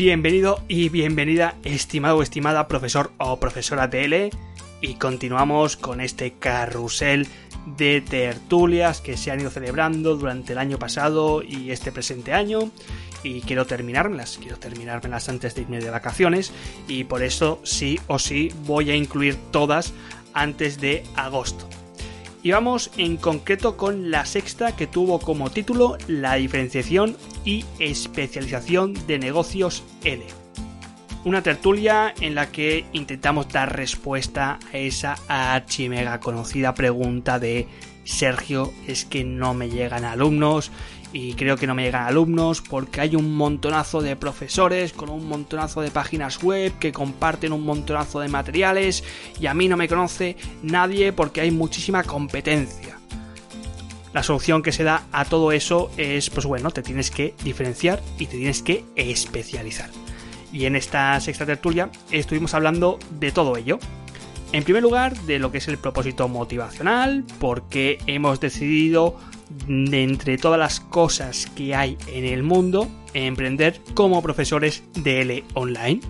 Bienvenido y bienvenida, estimado o estimada profesor o profesora TL, y continuamos con este carrusel de tertulias que se han ido celebrando durante el año pasado y este presente año. Y quiero terminármelas, quiero terminármelas antes de irme de vacaciones, y por eso sí o sí voy a incluir todas antes de agosto. Y vamos en concreto con la sexta que tuvo como título La diferenciación y especialización de negocios L. Una tertulia en la que intentamos dar respuesta a esa archimega conocida pregunta de Sergio, es que no me llegan alumnos y creo que no me llegan alumnos porque hay un montonazo de profesores con un montonazo de páginas web que comparten un montonazo de materiales y a mí no me conoce nadie porque hay muchísima competencia. La solución que se da a todo eso es, pues bueno, te tienes que diferenciar y te tienes que especializar. Y en esta sexta tertulia estuvimos hablando de todo ello. En primer lugar, de lo que es el propósito motivacional, porque hemos decidido de entre todas las cosas que hay en el mundo, emprender como profesores de L online.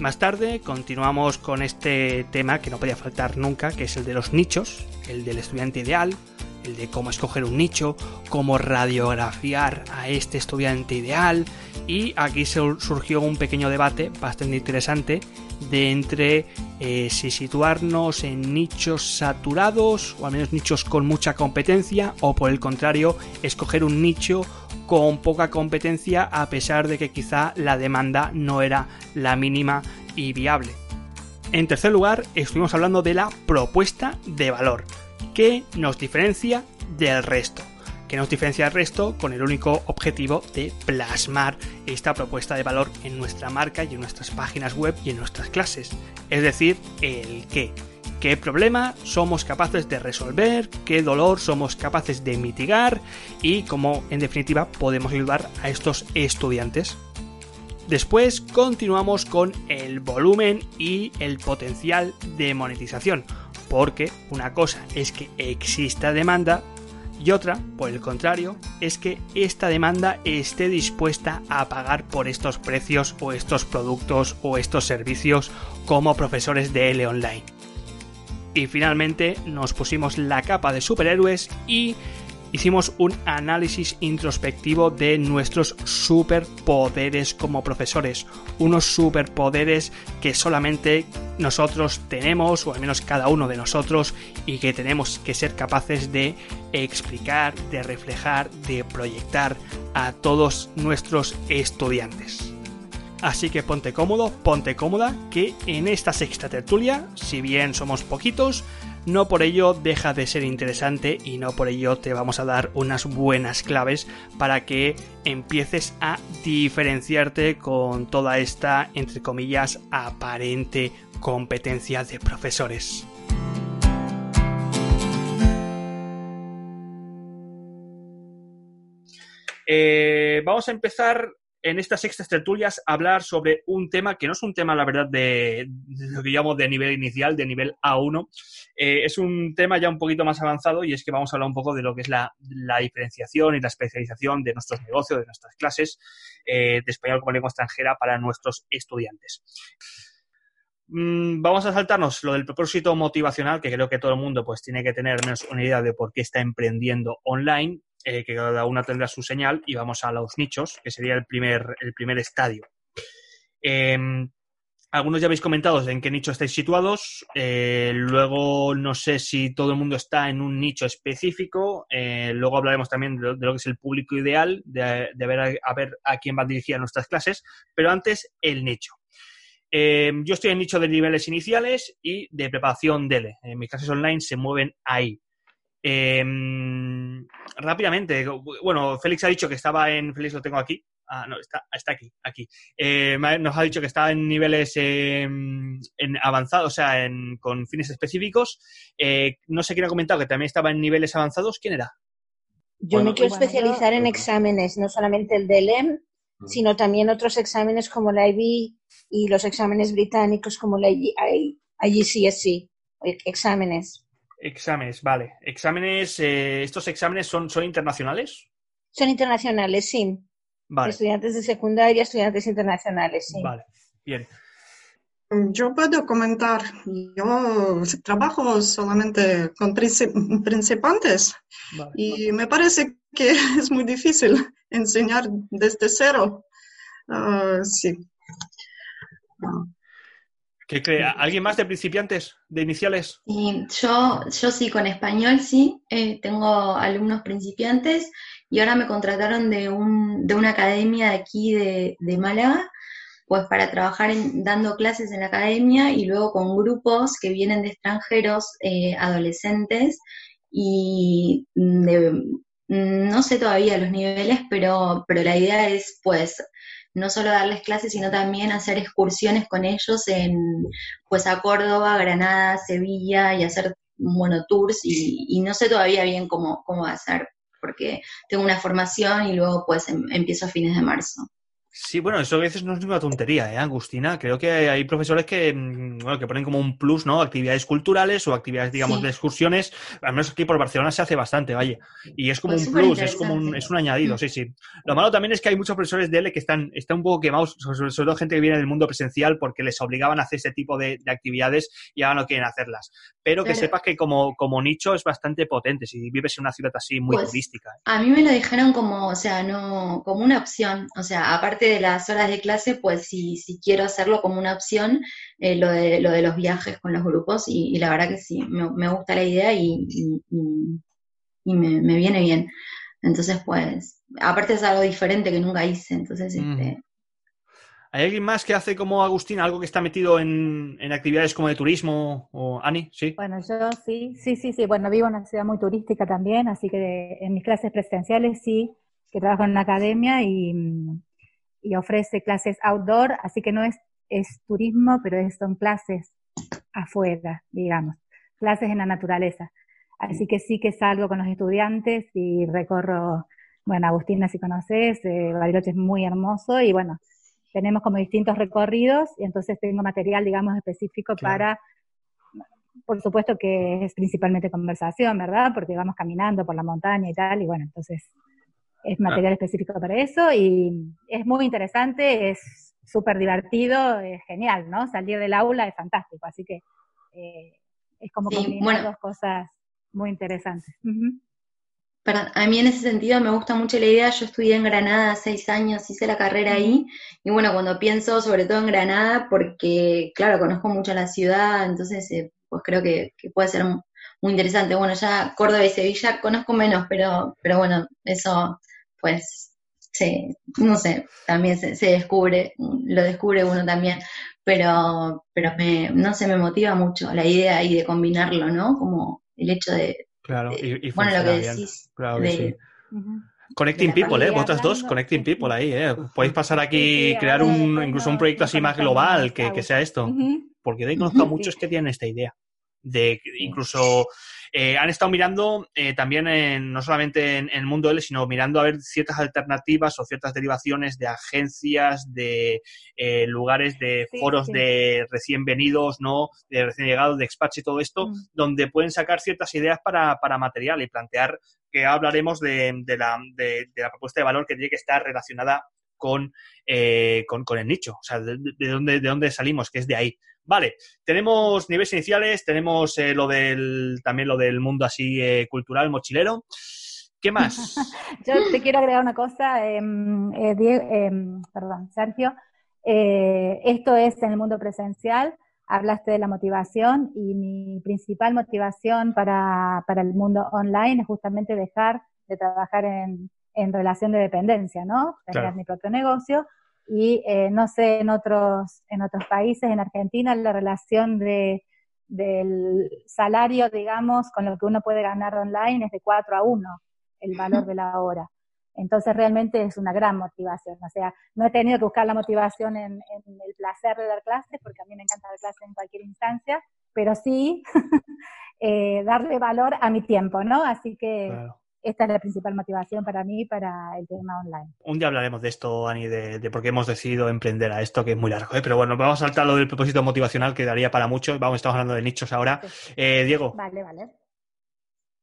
Más tarde continuamos con este tema que no podía faltar nunca, que es el de los nichos, el del estudiante ideal, el de cómo escoger un nicho, cómo radiografiar a este estudiante ideal y aquí surgió un pequeño debate bastante interesante de entre eh, si situarnos en nichos saturados o al menos nichos con mucha competencia o por el contrario escoger un nicho con poca competencia a pesar de que quizá la demanda no era la mínima y viable. En tercer lugar, estuvimos hablando de la propuesta de valor, que nos diferencia del resto que nos diferencia del resto con el único objetivo de plasmar esta propuesta de valor en nuestra marca y en nuestras páginas web y en nuestras clases. Es decir, el qué. ¿Qué problema somos capaces de resolver? ¿Qué dolor somos capaces de mitigar? Y cómo, en definitiva, podemos ayudar a estos estudiantes. Después continuamos con el volumen y el potencial de monetización, porque una cosa es que exista demanda y otra, por el contrario, es que esta demanda esté dispuesta a pagar por estos precios o estos productos o estos servicios como profesores de L online. Y finalmente nos pusimos la capa de superhéroes y hicimos un análisis introspectivo de nuestros superpoderes como profesores. Unos superpoderes que solamente nosotros tenemos, o al menos cada uno de nosotros, y que tenemos que ser capaces de explicar, de reflejar, de proyectar a todos nuestros estudiantes. Así que ponte cómodo, ponte cómoda, que en esta sexta tertulia, si bien somos poquitos, no por ello deja de ser interesante y no por ello te vamos a dar unas buenas claves para que empieces a diferenciarte con toda esta, entre comillas, aparente competencia de profesores. Eh, vamos a empezar en estas sextas tertulias hablar sobre un tema que no es un tema, la verdad, de, lo que llamo de nivel inicial, de nivel A1. Eh, es un tema ya un poquito más avanzado y es que vamos a hablar un poco de lo que es la, diferenciación y la especialización de nuestros negocios, de nuestras clases eh, de español como lengua extranjera para nuestros estudiantes. Mm, vamos a saltarnos lo del propósito motivacional, que creo que todo el mundo pues tiene que tener menos una idea de por qué está emprendiendo online eh, que cada una tendrá su señal, y vamos a los nichos, que sería el primer, el primer estadio. Em, algunos ya habéis comentado en qué nicho estáis situados. Eh, luego no sé si todo el mundo está en un nicho específico. Eh, luego hablaremos también de lo, que es el público ideal, de, ver, a, ver a quién va dirigida nuestras clases. Pero antes, el nicho. Em, yo estoy en nicho de niveles iniciales y de preparación DELE. Mis clases online se mueven ahí. Rápidamente, bueno, Félix ha dicho que estaba en. Félix lo tengo aquí. Ah, no, está, está aquí, aquí. Eh, nos ha dicho que estaba en niveles em, en avanzados, o sea, con fines específicos. Eh, no sé quién ha comentado que también estaba en niveles avanzados. ¿Quién era? Yo me quiero especializar en exámenes, no solamente el del EM, mm. sino también otros exámenes como la IB y los exámenes británicos como la IGCSE, exámenes. Exámenes, vale. Exámenes, eh, ¿estos exámenes son, son internacionales? Son internacionales, sí. Estudiantes de secundaria, estudiantes internacionales, sí. Vale, bien. Yo puedo comentar, yo trabajo solamente con principiantes y me parece que es muy difícil enseñar desde cero. Ah, sí. ¿Qué cree? ¿Alguien más de principiantes, de iniciales? yo, yo sí, con español sí. Eh, tengo alumnos principiantes y ahora me contrataron de, un, de una academia de aquí de, de Málaga pues para trabajar dando clases en la academia y luego con grupos que vienen de extranjeros, eh, adolescentes, y no sé todavía los niveles, pero, pero la idea es pues no solo darles clases, sino también hacer excursiones con ellos en pues a Córdoba, Granada, Sevilla y hacer bueno, tours y, y no sé todavía bien cómo, cómo va a ser, porque tengo una formación y luego pues em, empiezo a fines de marzo. Sí, bueno, eso a veces no es ninguna tontería, ¿eh, Agustina? Creo que hay profesores que, mm, bueno, que ponen como un plus, ¿no? Actividades culturales o actividades, digamos, de excursiones. Al menos aquí por Barcelona se hace bastante, vaya. Y es como pues un plus, es como un, es un añadido, mm. sí, sí. Lo malo también es que hay muchos profesores de L que están, están un poco quemados, sobre, todo gente que viene del mundo presencial porque les obligaban a hacer ese tipo de, actividades y ahora no quieren hacerlas. Pero que sepas que como, como nicho es bastante potente si vives en una ciudad así muy pues turística. ¿eh? A mí me lo dijeron como, o sea, no, como una opción. O sea, aparte de las horas de clase, pues si, si quiero hacerlo como una opción, eh, lo, de, lo de los viajes con los grupos, y, la verdad que sí, me, gusta la idea y, y, me, viene bien. Entonces, pues, aparte es algo diferente que nunca hice, entonces, este... ¿Hay alguien más que hace como Agustín, algo que está metido en, en, actividades como de turismo o Ani? Sí. Bueno, yo sí, sí, sí, sí. Bueno, vivo en una ciudad muy turística también, así que en mis clases presenciales sí, que trabajo en una academia y, y ofrece clases outdoor, así que no es, es turismo, pero son clases afuera, digamos, clases en la naturaleza. Así que sí que salgo con los estudiantes y recorro, bueno, Agustina si conoces, eh, Bariloche es muy hermoso y bueno, tenemos como distintos recorridos y entonces tengo material, digamos, específico para, por supuesto que es principalmente conversación, ¿verdad? Porque vamos caminando por la montaña y tal, y bueno, entonces es material específico para eso y es muy interesante, es súper divertido, es genial, ¿no? Salir del aula es fantástico, así que eh, es como combinar dos cosas muy interesantes. a mí en ese sentido me gusta mucho la idea, yo estudié en Granada seis años, hice la carrera ahí, y bueno, cuando pienso sobre todo en Granada, porque claro, conozco mucho la ciudad, entonces eh, pues creo que, que puede ser muy interesante. Bueno, ya Córdoba y Sevilla conozco menos, pero, pero bueno, eso pues sí, no sé, también se, descubre, lo descubre uno también, pero, pero me, no sé, me motiva mucho la idea ahí de combinarlo, ¿no? Como el hecho de... Claro, y, bueno, lo que decís. Claro que sí. Connecting People, ¿eh? Vosotras dos, Connecting People ahí, ¿eh? Podéis pasar aquí, y crear un, incluso un proyecto así más global que, que sea esto. Porque de ahí conozco a muchos que tienen esta idea. De incluso eh, han estado mirando eh, también no solamente en, el mundo L, sino mirando a ver ciertas alternativas o ciertas derivaciones de agencias, de eh, lugares, de foros de recién venidos, ¿no? De recién llegados, de expats y todo esto, mm. donde pueden sacar ciertas ideas para, para material y plantear que hablaremos de, de, la, de, la propuesta de valor que tiene que estar relacionada con, con, con, el nicho, o sea, de, dónde, de dónde salimos, que es de ahí. Vale, tenemos niveles iniciales, tenemos eh, lo del, también lo del mundo así eh, cultural, mochilero. ¿Qué más? Yo te quiero agregar una cosa, em, eh, em, perdón, Sergio. esto es en el mundo presencial, hablaste de la motivación y mi principal motivación para, para el mundo online es justamente dejar de trabajar en, en relación de dependencia, ¿no? Tener mi propio negocio y eh, no sé en otros, en otros países, en Argentina, la relación de, del salario, digamos, con lo que uno puede ganar online es de 4 a 1, el valor de la hora. Entonces realmente es una gran motivación. O sea, no he tenido que buscar la motivación en, el placer de dar clases, porque a mí me encanta dar clases en cualquier instancia, pero sí eh, darle valor a mi tiempo, ¿no? Así que esta es la principal motivación para mí para el tema online. Un día hablaremos de esto, Ani, de, por qué hemos decidido emprender a esto, que es muy largo, ¿eh? pero bueno, vamos a saltar lo del propósito motivacional, que daría para mucho. Vamos, estamos hablando de nichos ahora. Eh, Diego. Vale, vale.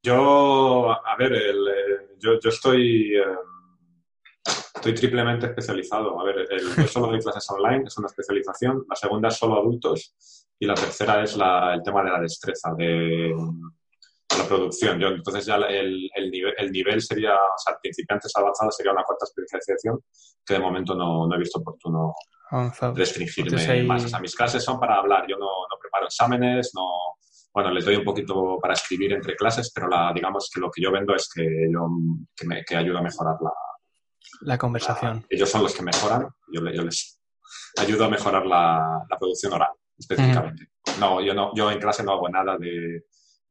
Yo, a ver, eh, yo, estoy Estoy triplemente especializado. A ver, el, yo solo doy clases online, es una especialización. La segunda es solo adultos. Y la tercera es el tema de la destreza, de la producción. Yo, entonces ya el, el, nivel, el nivel sería, o sea, principiantes avanzados sería una cuarta especialización que de momento no, no he visto oportuno restringirme más. O sea, mis clases son para hablar. Yo no, no preparo exámenes, no, bueno, les doy un poquito para escribir entre clases, pero la, digamos que lo que yo vendo es que, yo, que, me, que ayudo a mejorar la, la conversación. ellos son los que mejoran, yo, yo les ayudo a mejorar la, la producción oral, específicamente. No, yo, no, yo en clase no hago nada de,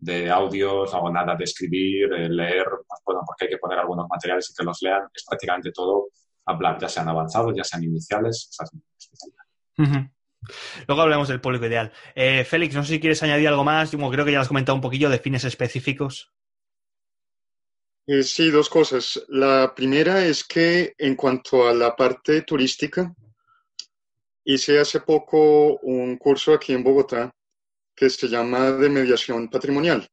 de audios, no hago nada de escribir, de leer, pues, bueno, porque hay que poner algunos materiales y que los lean. Es prácticamente todo hablar, ya sean avanzados, ya sean iniciales. Esa es mi especialidad. Luego hablemos del público ideal. Eh, Félix, no sé si quieres añadir algo más. Yo creo que ya has comentado un poquillo de fines específicos. Eh, sí, dos cosas. La primera es que en cuanto a la parte turística, hice hace poco un curso aquí en Bogotá que se llama de mediación patrimonial,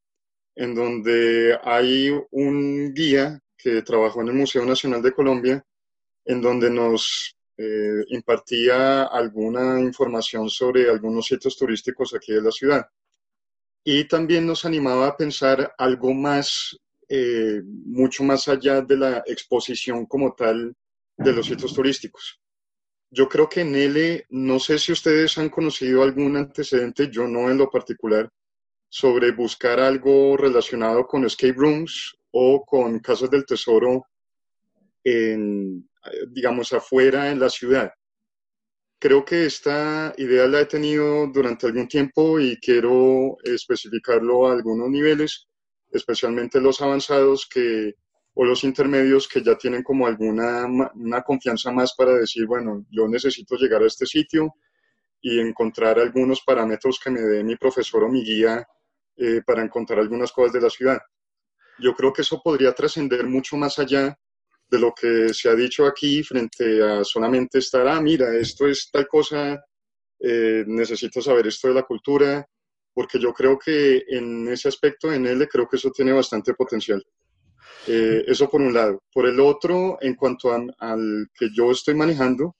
en donde hay un guía que trabajó en el Museo Nacional de Colombia, en donde nos eh, impartía alguna información sobre algunos sitios turísticos aquí de la ciudad. Y también nos animaba a pensar algo más, eh, mucho más allá de la exposición como tal de los sitios turísticos. Yo creo que en L, no sé si ustedes han conocido algún antecedente, yo no en lo particular, sobre buscar algo relacionado con escape rooms o con casas del tesoro en, digamos, afuera en la ciudad. Creo que esta idea la he tenido durante algún tiempo y quiero especificarlo a algunos niveles, especialmente los avanzados que, o los intermedios que ya tienen como alguna una confianza más para decir, bueno, yo necesito llegar a este sitio y encontrar algunos parámetros que me dé mi profesor o mi guía eh, para encontrar algunas cosas de la ciudad. Yo creo que eso podría trascender mucho más allá de lo que se ha dicho aquí frente a solamente estar, ah, mira, esto es tal cosa, eh, necesito saber esto de la cultura, porque yo creo que en ese aspecto, en él, creo que eso tiene bastante potencial. Eh, eso por un lado. Por el otro, en cuanto al que yo estoy manejando,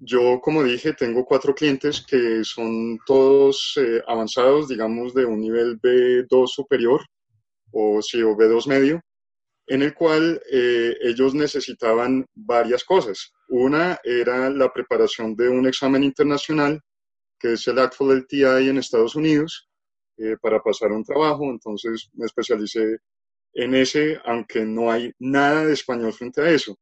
yo, como dije, tengo cuatro clientes que son todos eh, avanzados, digamos, de un nivel B2 superior, o sí, o B2 medio en el cual eh, ellos necesitaban varias cosas. Una era la preparación de un examen internacional, que es el ACTFL LTI en Estados Unidos, eh, para pasar un trabajo. Entonces me especialicé en ese, aunque no hay nada de español frente a eso.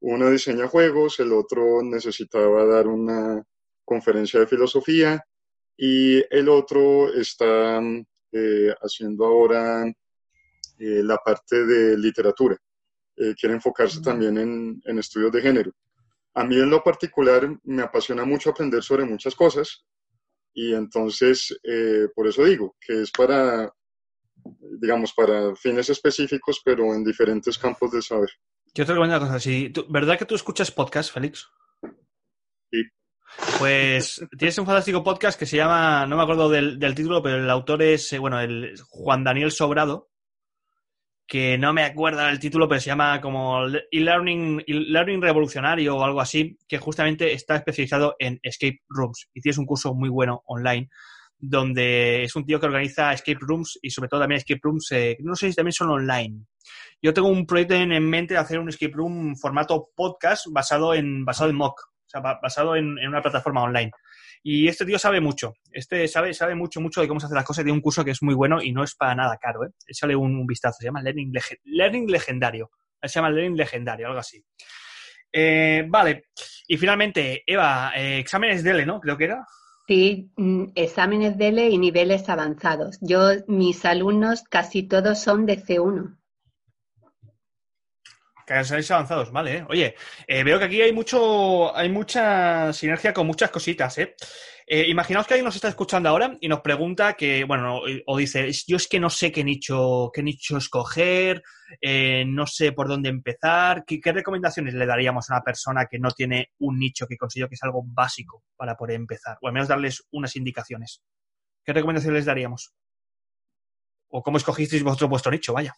Uno diseña juegos, el otro necesitaba dar una conferencia de filosofía y el otro está eh, haciendo ahora eh, la parte de literatura. Eh, quiere enfocarse también en, estudios de género. A mí en lo particular me apasiona mucho aprender sobre muchas cosas y entonces eh, por eso digo que es para, digamos, para fines específicos, pero en diferentes campos del saber. Yo te recomiendo una cosa. Si ¿Verdad que tú escuchas podcast, Félix? Sí. Pues tienes un fantástico podcast que se llama, no me acuerdo del, del título, pero el autor es, bueno, el Juan Daniel Sobrado, que no me acuerdo el título, pero se llama como e-learning, learning revolucionario o algo así, que justamente está especializado en escape rooms. Y tienes un curso muy bueno online, donde es un tío que organiza escape rooms y sobre todo también escape rooms, eh, no sé si también son online. Yo tengo un proyecto en, mente de hacer un escape room formato podcast basado en, basado en mock, o sea, basado en una plataforma online. Y este tío sabe mucho. Este sabe, sabe mucho, mucho de cómo se hacen las cosas. Tiene un curso que es muy bueno y no es para nada caro. ¿eh? Échale un, vistazo. Se llama Learning, Learning Legendario. Se llama Learning Legendario, algo así. Eh, vale. Y finalmente, Eva, eh, exámenes DELE, ¿no? Creo que era. Sí, mm, exámenes DELE y niveles avanzados. Yo, mis alumnos casi todos son de C1. Canales avanzados, vale. ¿eh? Oye, eh, veo que aquí hay mucho, hay mucha sinergia con muchas cositas, ¿eh? ¿Eh? Imaginaos que alguien nos está escuchando ahora y nos pregunta que, bueno, o dice, yo es que no sé qué nicho, qué nicho escoger, no sé por dónde empezar. ¿Qué, recomendaciones le daríamos a una persona que no tiene un nicho que considero que es algo básico para poder empezar? O al menos darles unas indicaciones. ¿Qué recomendaciones les daríamos? ¿O cómo escogisteis vosotros vuestro nicho? Vaya.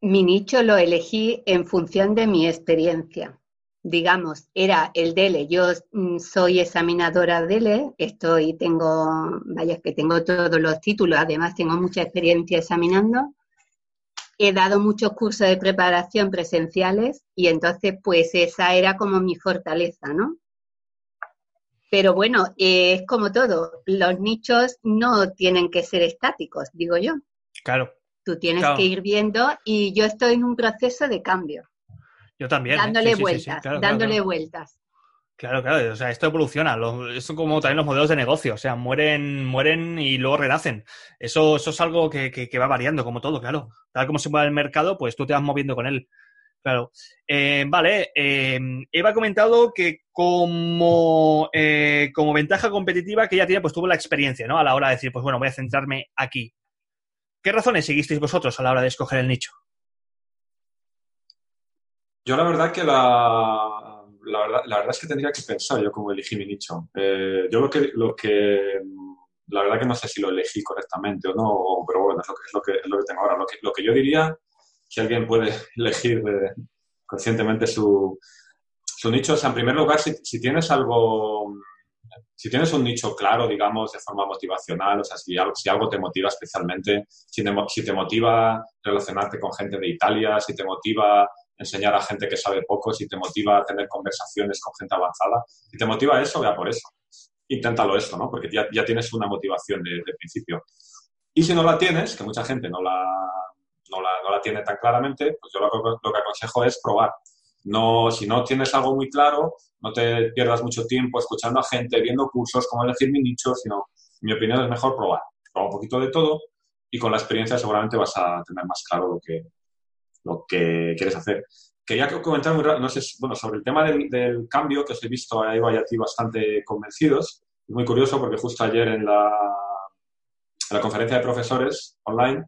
mi nicho lo elegí en función de mi experiencia. Digamos, era el DELE. Yo mm, soy examinadora DELE, estoy, tengo, vaya, que tengo todos los títulos, además tengo mucha experiencia examinando. He dado muchos cursos de preparación presenciales y entonces, pues esa era como mi fortaleza, ¿no? Pero bueno, es como todo, los nichos no tienen que ser estáticos, digo yo. Claro. Tú tienes que ir viendo y yo estoy en un proceso de cambio. Yo también. ¿eh? Dándole vueltas, dándole vueltas. Claro, claro, o sea, esto evoluciona, son como también los modelos de negocio, o sea, mueren, mueren y luego renacen. Eso, eso es algo que, va variando, como todo, claro. Tal como se mueve el mercado, pues tú te vas moviendo con él. Claro. Eh, vale, eh, Eva ha comentado que como, como ventaja competitiva que ella tiene, pues tuvo la experiencia, ¿no? A la hora de decir, pues bueno, voy a centrarme aquí. ¿Qué razones seguisteis vosotros a la hora de escoger el nicho? Yo la verdad que la, la, verdad, la verdad es que tendría que pensar yo cómo elegí mi nicho. Eh, yo lo que, lo que, la verdad que no sé si lo elegí correctamente o no, pero bueno, es lo que, es lo que, es lo que tengo ahora. Lo que, lo que yo diría, si alguien puede elegir eh, conscientemente su, su nicho, o sea, en primer lugar, si, si tienes algo si tienes un nicho claro, digamos, de forma motivacional, o sea, si algo, si algo te motiva especialmente, si te, si te motiva relacionarte con gente de Italia, si te motiva enseñar a gente que sabe poco, si te motiva a tener conversaciones con gente avanzada, si te motiva eso, vea por eso. Inténtalo eso, ¿no? Porque ya, ya tienes una motivación de, principio. Y si no la tienes, que mucha gente no la, no la, no la tiene tan claramente, pues yo lo, lo que aconsejo es probar. No, si no tienes algo muy claro, no te pierdas mucho tiempo escuchando a gente, viendo cursos, cómo elegir mi nicho, sino, en mi opinión, es mejor probar. Probar un poquito de todo y con la experiencia seguramente vas a tener más claro lo que, lo que quieres hacer. Quería comentar muy no sé, bueno, sobre el tema del, cambio, que os he visto a Eva y a ti bastante convencidos. Muy curioso porque justo ayer en la, en la conferencia de profesores online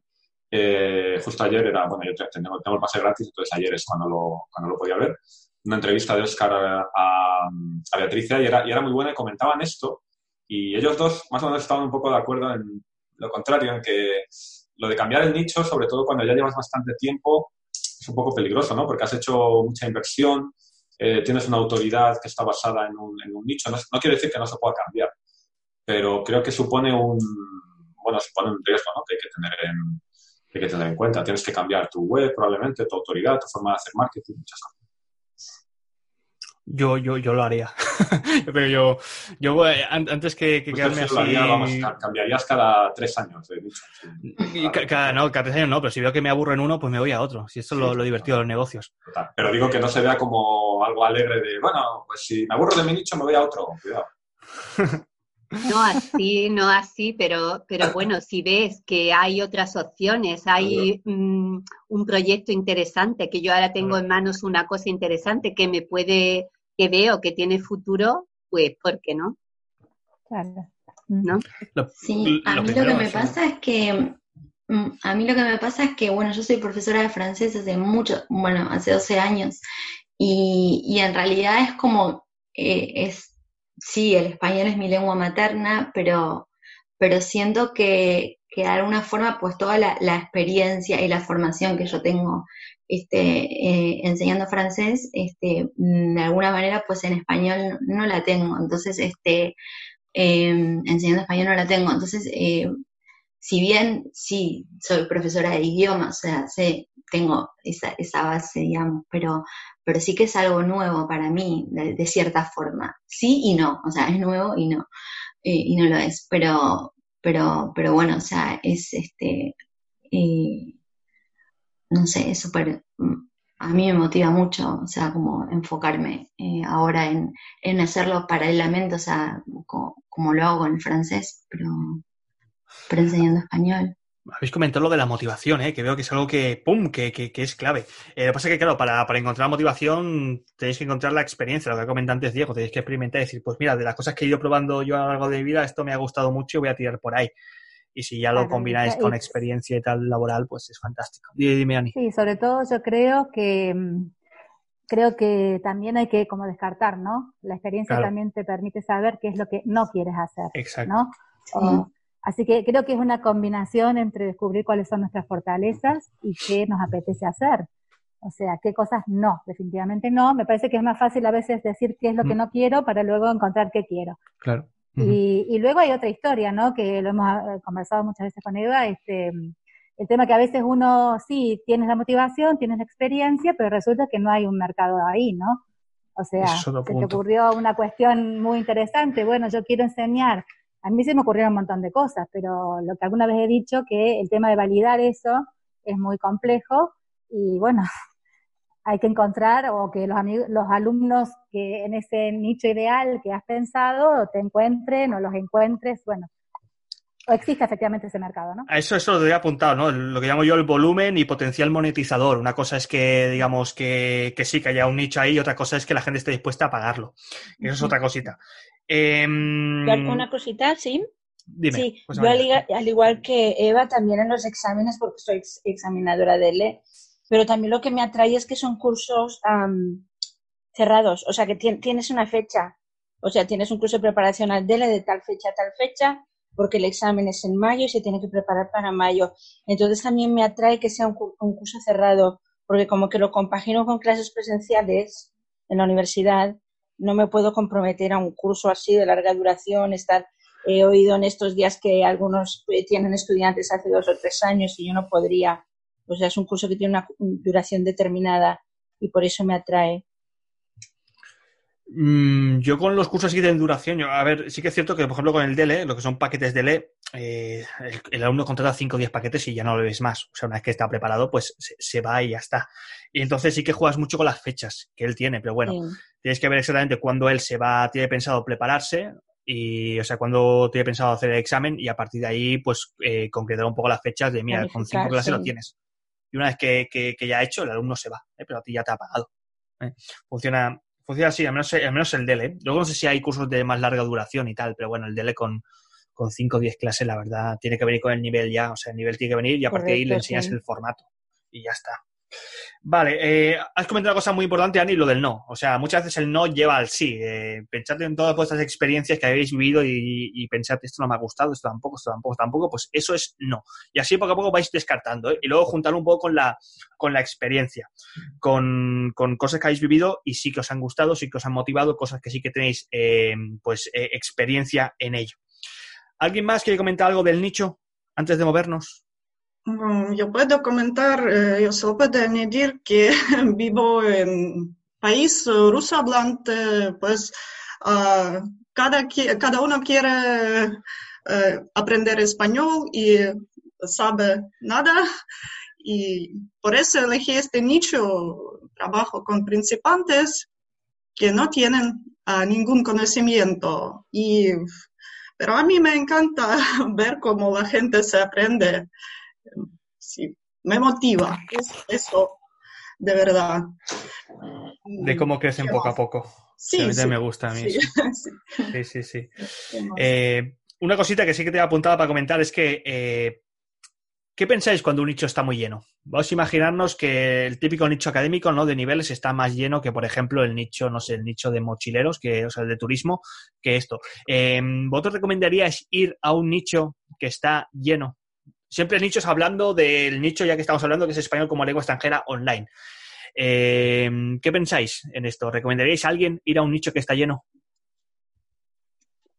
eh, justo ayer era, bueno, yo tengo, tengo, el pase gratis, entonces ayer es cuando lo, cuando lo podía ver. Una entrevista de Oscar a, a, Beatriz y era, y era muy buena y comentaban esto. Y ellos dos más o menos estaban un poco de acuerdo en lo contrario, en que lo de cambiar el nicho, sobre todo cuando ya llevas bastante tiempo, es un poco peligroso, ¿no? Porque has hecho mucha inversión, eh, tienes una autoridad que está basada en un, en un nicho. No, no, quiere decir que no se pueda cambiar, pero creo que supone un, bueno, supone un riesgo, ¿no? Que hay que tener en, hay que tener en cuenta. Tienes que cambiar tu web, probablemente, tu autoridad, tu forma de hacer marketing, muchas cosas. Yo, yo, yo lo haría. Pero yo, yo eh, antes que, que quedarme así... vamos, cambiarías cada tres años, de dicho. Cada, no, cada tres años no, pero si veo que me aburro en uno, pues me voy a otro. Si esto es lo, divertido de los negocios. Pero digo que no se vea como algo alegre de, bueno, pues si me aburro de mi nicho, me voy a otro. Cuidado. No así, no así, pero, pero bueno, si ves que hay otras opciones, hay mm, un proyecto interesante, que yo ahora tengo en manos una cosa interesante que me puede, que veo que tiene futuro, pues, ¿por qué no? Claro. ¿No? Sí, a mí lo que me pasa es que, mm, a mí lo que me pasa es que, bueno, yo soy profesora de francés hace mucho, bueno, hace 12 años, y, y en realidad es como, eh, es sí, el español es mi lengua materna, pero, pero siento que, que de alguna forma, pues toda la, experiencia y la formación que yo tengo este, eh, enseñando francés, este, mm, de alguna manera, pues en español no, la tengo. Entonces, este, em, enseñando español no la tengo. Entonces, eh, si bien sí soy profesora de idiomas, o sea, sé, tengo esa, esa base, digamos, pero pero sí que es algo nuevo para mí, de, cierta forma. Sí y no, o sea, es nuevo y no, eh, y no lo es, pero, pero, pero bueno, o sea, es este, no sé, es súper, mm, a mí me motiva mucho, o sea, como enfocarme eh, ahora en, en, hacerlo paralelamente, o sea, como, lo hago el francés, pero, pero enseñando español. Habéis comentado lo de la motivación, ¿eh? que veo que es algo que, ¡pum!, que, que, es clave. Eh, lo que pasa es que, claro, para, para, encontrar motivación tenéis que encontrar la experiencia, lo que comentado antes Diego, tenéis que experimentar y decir, pues mira, de las cosas que he ido probando yo a lo largo de mi vida, esto me ha gustado mucho y voy a tirar por ahí. Y si ya lo combináis con experiencia y tal laboral, pues es fantástico. Dime, Ani. Sí, sobre todo yo creo que mm, creo que también hay que como descartar, ¿no? La experiencia también te permite saber qué es lo que no quieres hacer, Exacto. ¿no? Así que creo que es una combinación entre descubrir cuáles son nuestras fortalezas y qué nos apetece hacer. O sea, qué cosas no, definitivamente no. Me parece que es más fácil a veces decir qué es lo que mm. no quiero para luego encontrar qué quiero. Claro. Y, y, luego hay otra historia, ¿no? Que lo hemos eh, conversado muchas veces con Eva, este, el tema que a veces uno sí tienes la motivación, tienes la experiencia, pero resulta que no hay un mercado ahí, ¿no? O sea, se te ocurrió una cuestión muy interesante, bueno, yo quiero enseñar. A mí se me ocurrieron un montón de cosas, pero lo que alguna vez he dicho, que el tema de validar eso es muy complejo y bueno, hay que encontrar o que los, amigos, los alumnos que en ese nicho ideal que has pensado te encuentren o los encuentres, bueno, o existe efectivamente ese mercado, ¿no? A eso, eso lo he apuntado, ¿no? Lo que llamo yo el volumen y potencial monetizador. Una cosa es que, digamos, que, que sí, que haya un nicho ahí, y otra cosa es que la gente esté dispuesta a pagarlo. Eso es otra cosita. Em, una cosita, sí. Dime, sí, pues yo al, igual que Eva, también en los exámenes, porque soy examinadora de LE, pero también lo que me atrae es que son cursos cerrados, o sea, que tienes una fecha, o sea, tienes un curso de preparación al DELE de tal fecha a tal fecha, porque el examen es en mayo y se tiene que preparar para mayo. Entonces también me atrae que sea un, curso cerrado, porque como que lo compagino con clases presenciales en la universidad, no me puedo comprometer a un curso así de larga duración, estar he oído en estos días que algunos eh, tienen estudiantes hace dos o tres años y yo no podría. O sea, es un curso que tiene una duración determinada y por eso me atrae. Mm, yo con los cursos así de duración, yo, a ver, sí que es cierto que, por ejemplo, con el DLE, lo que son paquetes DLE, eh, el, alumno contrata 5 o 10 paquetes y ya no lo ves más. O sea, una vez que está preparado, pues se, va y ya está. Y entonces sí que juegas mucho con las fechas que él tiene, pero bueno, tienes que ver exactamente cuándo él se va, tiene pensado prepararse y, o sea, cuándo tiene pensado hacer el examen y a partir de ahí, pues, eh, concretar un poco las fechas de, mira, con 5 clases lo tienes. Y una vez que, que, ya ha hecho, el alumno se va, ¿eh? pero a ti ya te ha pagado. Funciona, Funciona así, al menos, al menos el DELE. Luego no sé si hay cursos de más larga duración y tal, pero bueno, el DELE con, con 5 o 10 clases, la verdad, tiene que venir con el nivel ya. O sea, el nivel tiene que venir y a partir de ahí le enseñas el formato. Y ya está. Vale, eh, has comentado una cosa muy importante, Ani, lo del no. O sea, muchas veces el no lleva al sí. Eh, pensad en todas vuestras experiencias que habéis vivido y, y, pensad, esto no me ha gustado, esto tampoco, esto tampoco, tampoco, pues eso es no. Y así poco a poco vais descartando. ¿eh? Y luego juntarlo un poco con la, con la experiencia, con, con, cosas que habéis vivido y sí que os han gustado, sí que os han motivado, cosas que sí que tenéis eh, pues experiencia en ello. ¿Alguien más quiere comentar algo del nicho antes de movernos? Yo puedo comentar, eh, yo solo puedo añadir que vivo en país ruso hablante, pues uh, cada, cada uno quiere uh, aprender español y sabe nada. Y por eso elegí este nicho, trabajo con principiantes que no tienen uh, ningún conocimiento. Y pero a mí me encanta ver cómo la gente se aprende sí, me motiva. Es eso, de verdad. De cómo crecen poco a poco. Sí, me gusta a mí. Sí, sí, sí. Eh, una cosita que sí que te he apuntado para comentar es que, eh, ¿qué pensáis cuando un nicho está muy lleno? Vamos a imaginarnos que el típico nicho académico, ¿no? De niveles está más lleno que, por ejemplo, el nicho, no sé, el nicho de mochileros, que, o sea, el de turismo, que esto. Eh, ¿Vosotros recomendaríais ir a un nicho que está lleno siempre nichos hablando del nicho, ya que estamos hablando, que es español como lengua extranjera online. Eh, ¿Qué pensáis en esto? ¿Recomendaríais a alguien ir a un nicho que está lleno?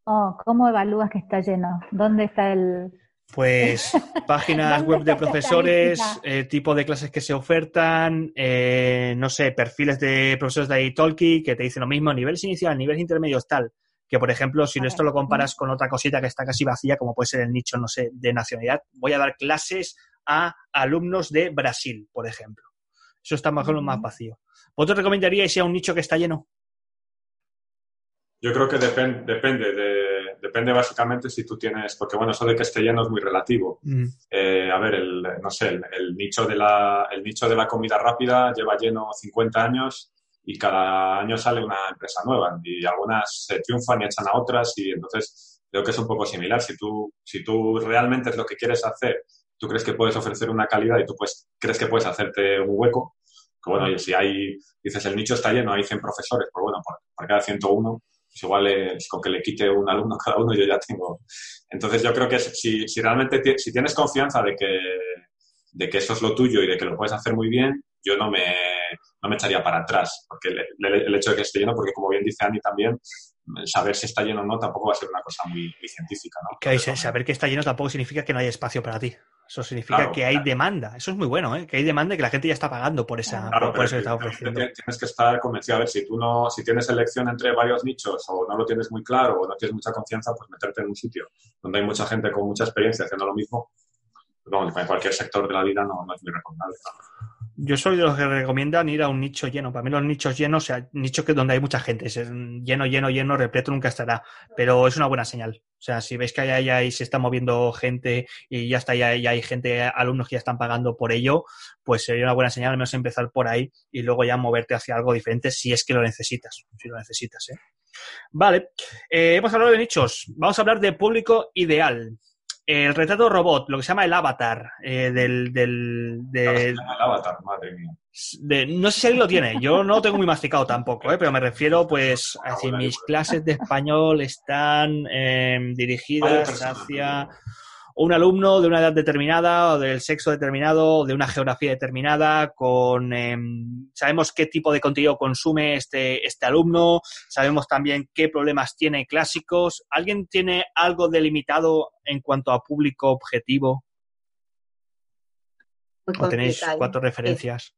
Oh, ¿Cómo evalúas que está lleno? ¿Dónde está el...? Pues páginas web de profesores, eh, tipo de clases que se ofertan, eh, no sé, perfiles de profesores de Italki que te dicen lo mismo, niveles inicial, niveles intermedios, tal que por ejemplo, si esto lo comparas con otra cosita que está casi vacía, como puede ser el nicho, no sé, de nacionalidad, voy a dar clases a alumnos de Brasil, por ejemplo. Eso está más o menos más vacío. ¿Vosotros recomendaríais a un nicho que está lleno? Yo creo que depende, depende básicamente si tú tienes, porque bueno, eso de que esté lleno es muy relativo. Eh, a ver, el, no sé, el, nicho de la, el nicho de la comida rápida lleva lleno 50 años y cada año sale una empresa nueva y algunas se triunfan y echan a otras y entonces creo que es un poco similar. Si tú, si tú realmente es lo que quieres hacer, tú crees que puedes ofrecer una calidad y tú pues, crees que puedes hacerte un hueco, que bueno, y si hay, dices, el nicho está lleno, hay 100 profesores, pues bueno, por, cada 101 pues igual con que le quite un alumno cada uno yo ya tengo. Entonces yo creo que si, si realmente si tienes confianza de que, de que eso es lo tuyo y de que lo puedes hacer muy bien, yo no me, no me echaría para atrás, porque el, hecho de que esté lleno, porque como bien dice Andy también, saber si está lleno o no tampoco va a ser una cosa muy, científica. ¿no? Saber que está lleno tampoco significa que no hay espacio para ti. Eso significa que hay demanda. Eso es muy bueno, ¿eh? que hay demanda y que la gente ya está pagando por, esa, por, eso que está ofreciendo. Tienes que estar convencido. A ver, si tú no, si tienes elección entre varios nichos o no lo tienes muy claro o no tienes mucha confianza, pues meterte en un sitio donde hay mucha gente con mucha experiencia haciendo lo mismo, pues en cualquier sector de la vida no, no es muy recomendable. Yo soy de los que recomiendan ir a un nicho lleno. Para mí los nichos llenos, o sea, nichos que donde hay mucha gente, es lleno, lleno, lleno, repleto nunca estará. Pero es una buena señal. O sea, si veis que ahí, ahí se está moviendo gente y ya está, ya, ya, hay gente, alumnos que ya están pagando por ello, pues sería una buena señal al menos empezar por ahí y luego ya moverte hacia algo diferente si es que lo necesitas. Si lo necesitas, ¿eh? Vale. Eh, hemos hablado de nichos. Vamos a hablar de público ideal el retrato robot, lo que se llama el avatar eh, del... del el avatar, madre mía. no sé si alguien lo tiene, yo no lo tengo muy masticado tampoco, eh, pero me refiero pues a decir, mis clases de español están em, dirigidas hacia un alumno de una edad determinada o del sexo determinado o de una geografía determinada, con em, sabemos qué tipo de contenido consume este, este alumno, sabemos también qué problemas tiene clásicos. ¿Alguien tiene algo delimitado en cuanto a público objetivo? ¿O tenéis cuatro referencias?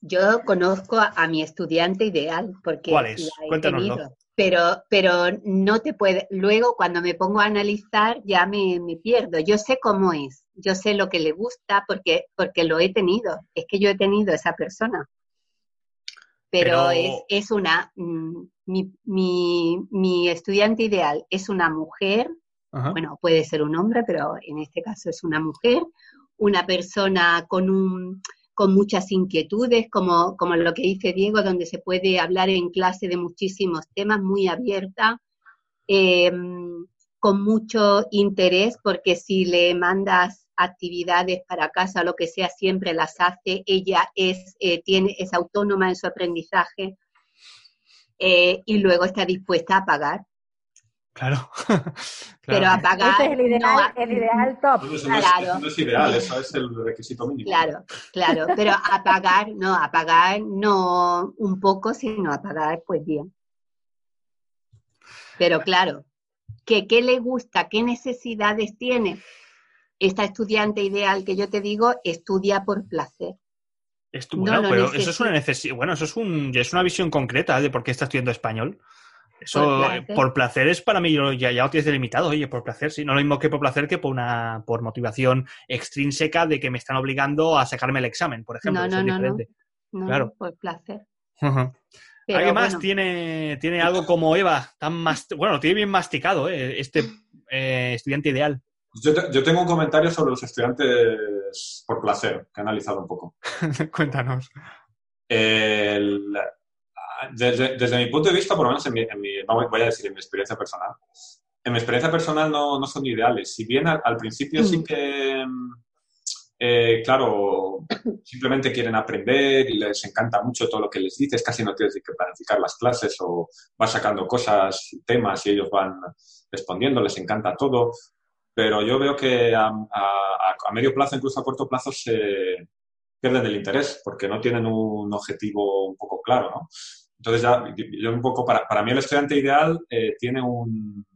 Yo conozco a, mi estudiante ideal porque ¿Cuál es? Cuéntanoslo pero, pero no te puede, luego cuando me pongo a analizar ya me, pierdo. Yo sé cómo es, yo sé lo que le gusta porque, porque lo he tenido, es que yo he tenido esa persona. Pero, Es, es, una, mm, mi, mi, mi, estudiante ideal es una mujer, bueno, puede ser un hombre, pero en este caso es una mujer, una persona con un con muchas inquietudes, como, como lo que dice Diego, donde se puede hablar en clase de muchísimos temas, muy abierta, em, con mucho interés, porque si le mandas actividades para casa, lo que sea, siempre las hace, ella es, eh, tiene, es autónoma en su aprendizaje eh, y luego está dispuesta a pagar. Claro. Pero apagar. Ese es el ideal, el ideal top. eso, claro. no es, ideal, eso es el requisito mínimo. Claro, claro. Pero apagar, no, apagar no un poco, sino apagar pues bien. Pero claro, que qué le gusta, qué necesidades tiene. Esta estudiante ideal que yo te digo estudia por placer. bueno, pero eso es una necesidad, bueno, eso es, un, es una visión concreta de por qué está estudiando español. Eso, eh, por placer. es para mí, ya, ya lo tienes delimitado, oye, por placer, sí. No lo mismo que por placer que por una por motivación extrínseca de que me están obligando a sacarme el examen, por ejemplo. No, no, no, no, Claro. Por placer. ¿Alguien más tiene, tiene algo como Eva? Tan más, bueno, tiene bien masticado, ¿eh? este eh, estudiante ideal. Yo, yo, tengo un comentario sobre los estudiantes por placer, que he analizado un poco. Cuéntanos. El, desde, mi punto de vista, por lo menos en mi, voy a decir en mi experiencia personal, en mi experiencia personal no, no son ideales. Si bien al, principio sí mm. que, eh, claro, simplemente quieren aprender y les encanta mucho todo lo que les dices, casi no tienes que planificar las clases o vas sacando cosas, temas y ellos van respondiendo, les encanta todo. Pero yo veo que a, a medio plazo, incluso a corto plazo, se pierden el interés porque no tienen un objetivo un poco claro, ¿no? Entonces ya, yo un poco, para, para mí el estudiante ideal eh, tiene un,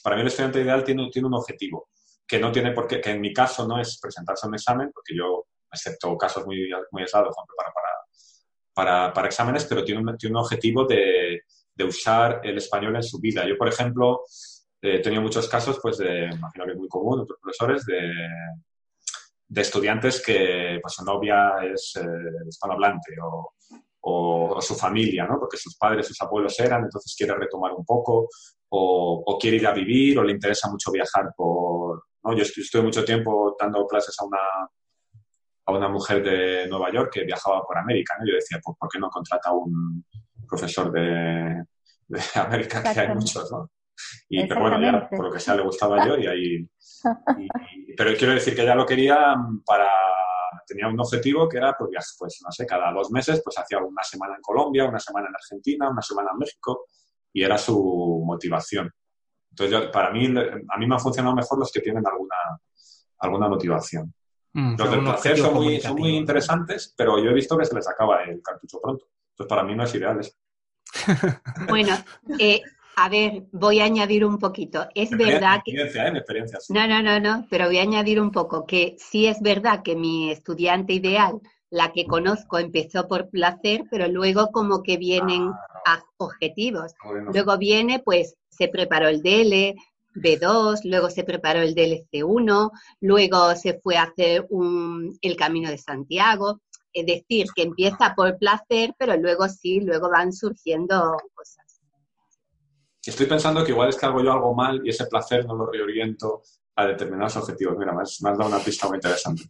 para mí el estudiante ideal tiene, tiene un objetivo, que no tiene por qué, que en mi caso no es presentarse a un examen, porque yo, excepto casos muy, muy aislados, para, para, para, exámenes, pero tiene un, tiene un objetivo de, de, usar el español en su vida. Yo, por ejemplo, he tenido muchos casos, pues, de, imagino que es muy común, otros profesores, de, de estudiantes que pues, su novia es eh, hispanohablante o, o, su familia, ¿no? Porque sus padres, sus abuelos eran, entonces quiere retomar un poco, o, quiere ir a vivir, o le interesa mucho viajar por... ¿no? Yo estuve mucho tiempo dando clases a una, a una mujer de Nueva York que viajaba por América, ¿no? Yo decía, pues, ¿por qué no contrata a un profesor de, de América, que hay muchos, ¿no? Y, pero bueno, ya por lo que sea le gustaba yo y ahí... pero quiero decir que ella lo quería para tenía un objetivo que era, pues, pues, no sé, cada dos meses, pues hacía una semana en Colombia, una semana en Argentina, una semana en México, y era su motivación. Entonces, para mí, a mí me han funcionado mejor los que tienen alguna, alguna motivación. Mm, los del placer son muy, son muy, interesantes, pero yo he visto que se les acaba el cartucho pronto. Entonces, para mí no es ideal eso. Bueno, eh, a ver, voy a añadir un poquito. Es verdad que... Experiencia, ¿eh? Experiencia, No, no, no, no, pero voy a añadir un poco que sí es verdad que mi estudiante ideal, la que conozco, empezó por placer, pero luego como que vienen ah, a objetivos. Luego viene, pues, se preparó el DL, B2, luego se preparó el DLC1, luego se fue a hacer un, el Camino de Santiago. Es decir, que empieza por placer, pero luego sí, luego van surgiendo cosas. Estoy pensando que igual es que hago yo algo mal y ese placer no lo reoriento a determinados objetivos. Mira, me has, dado una pista muy interesante.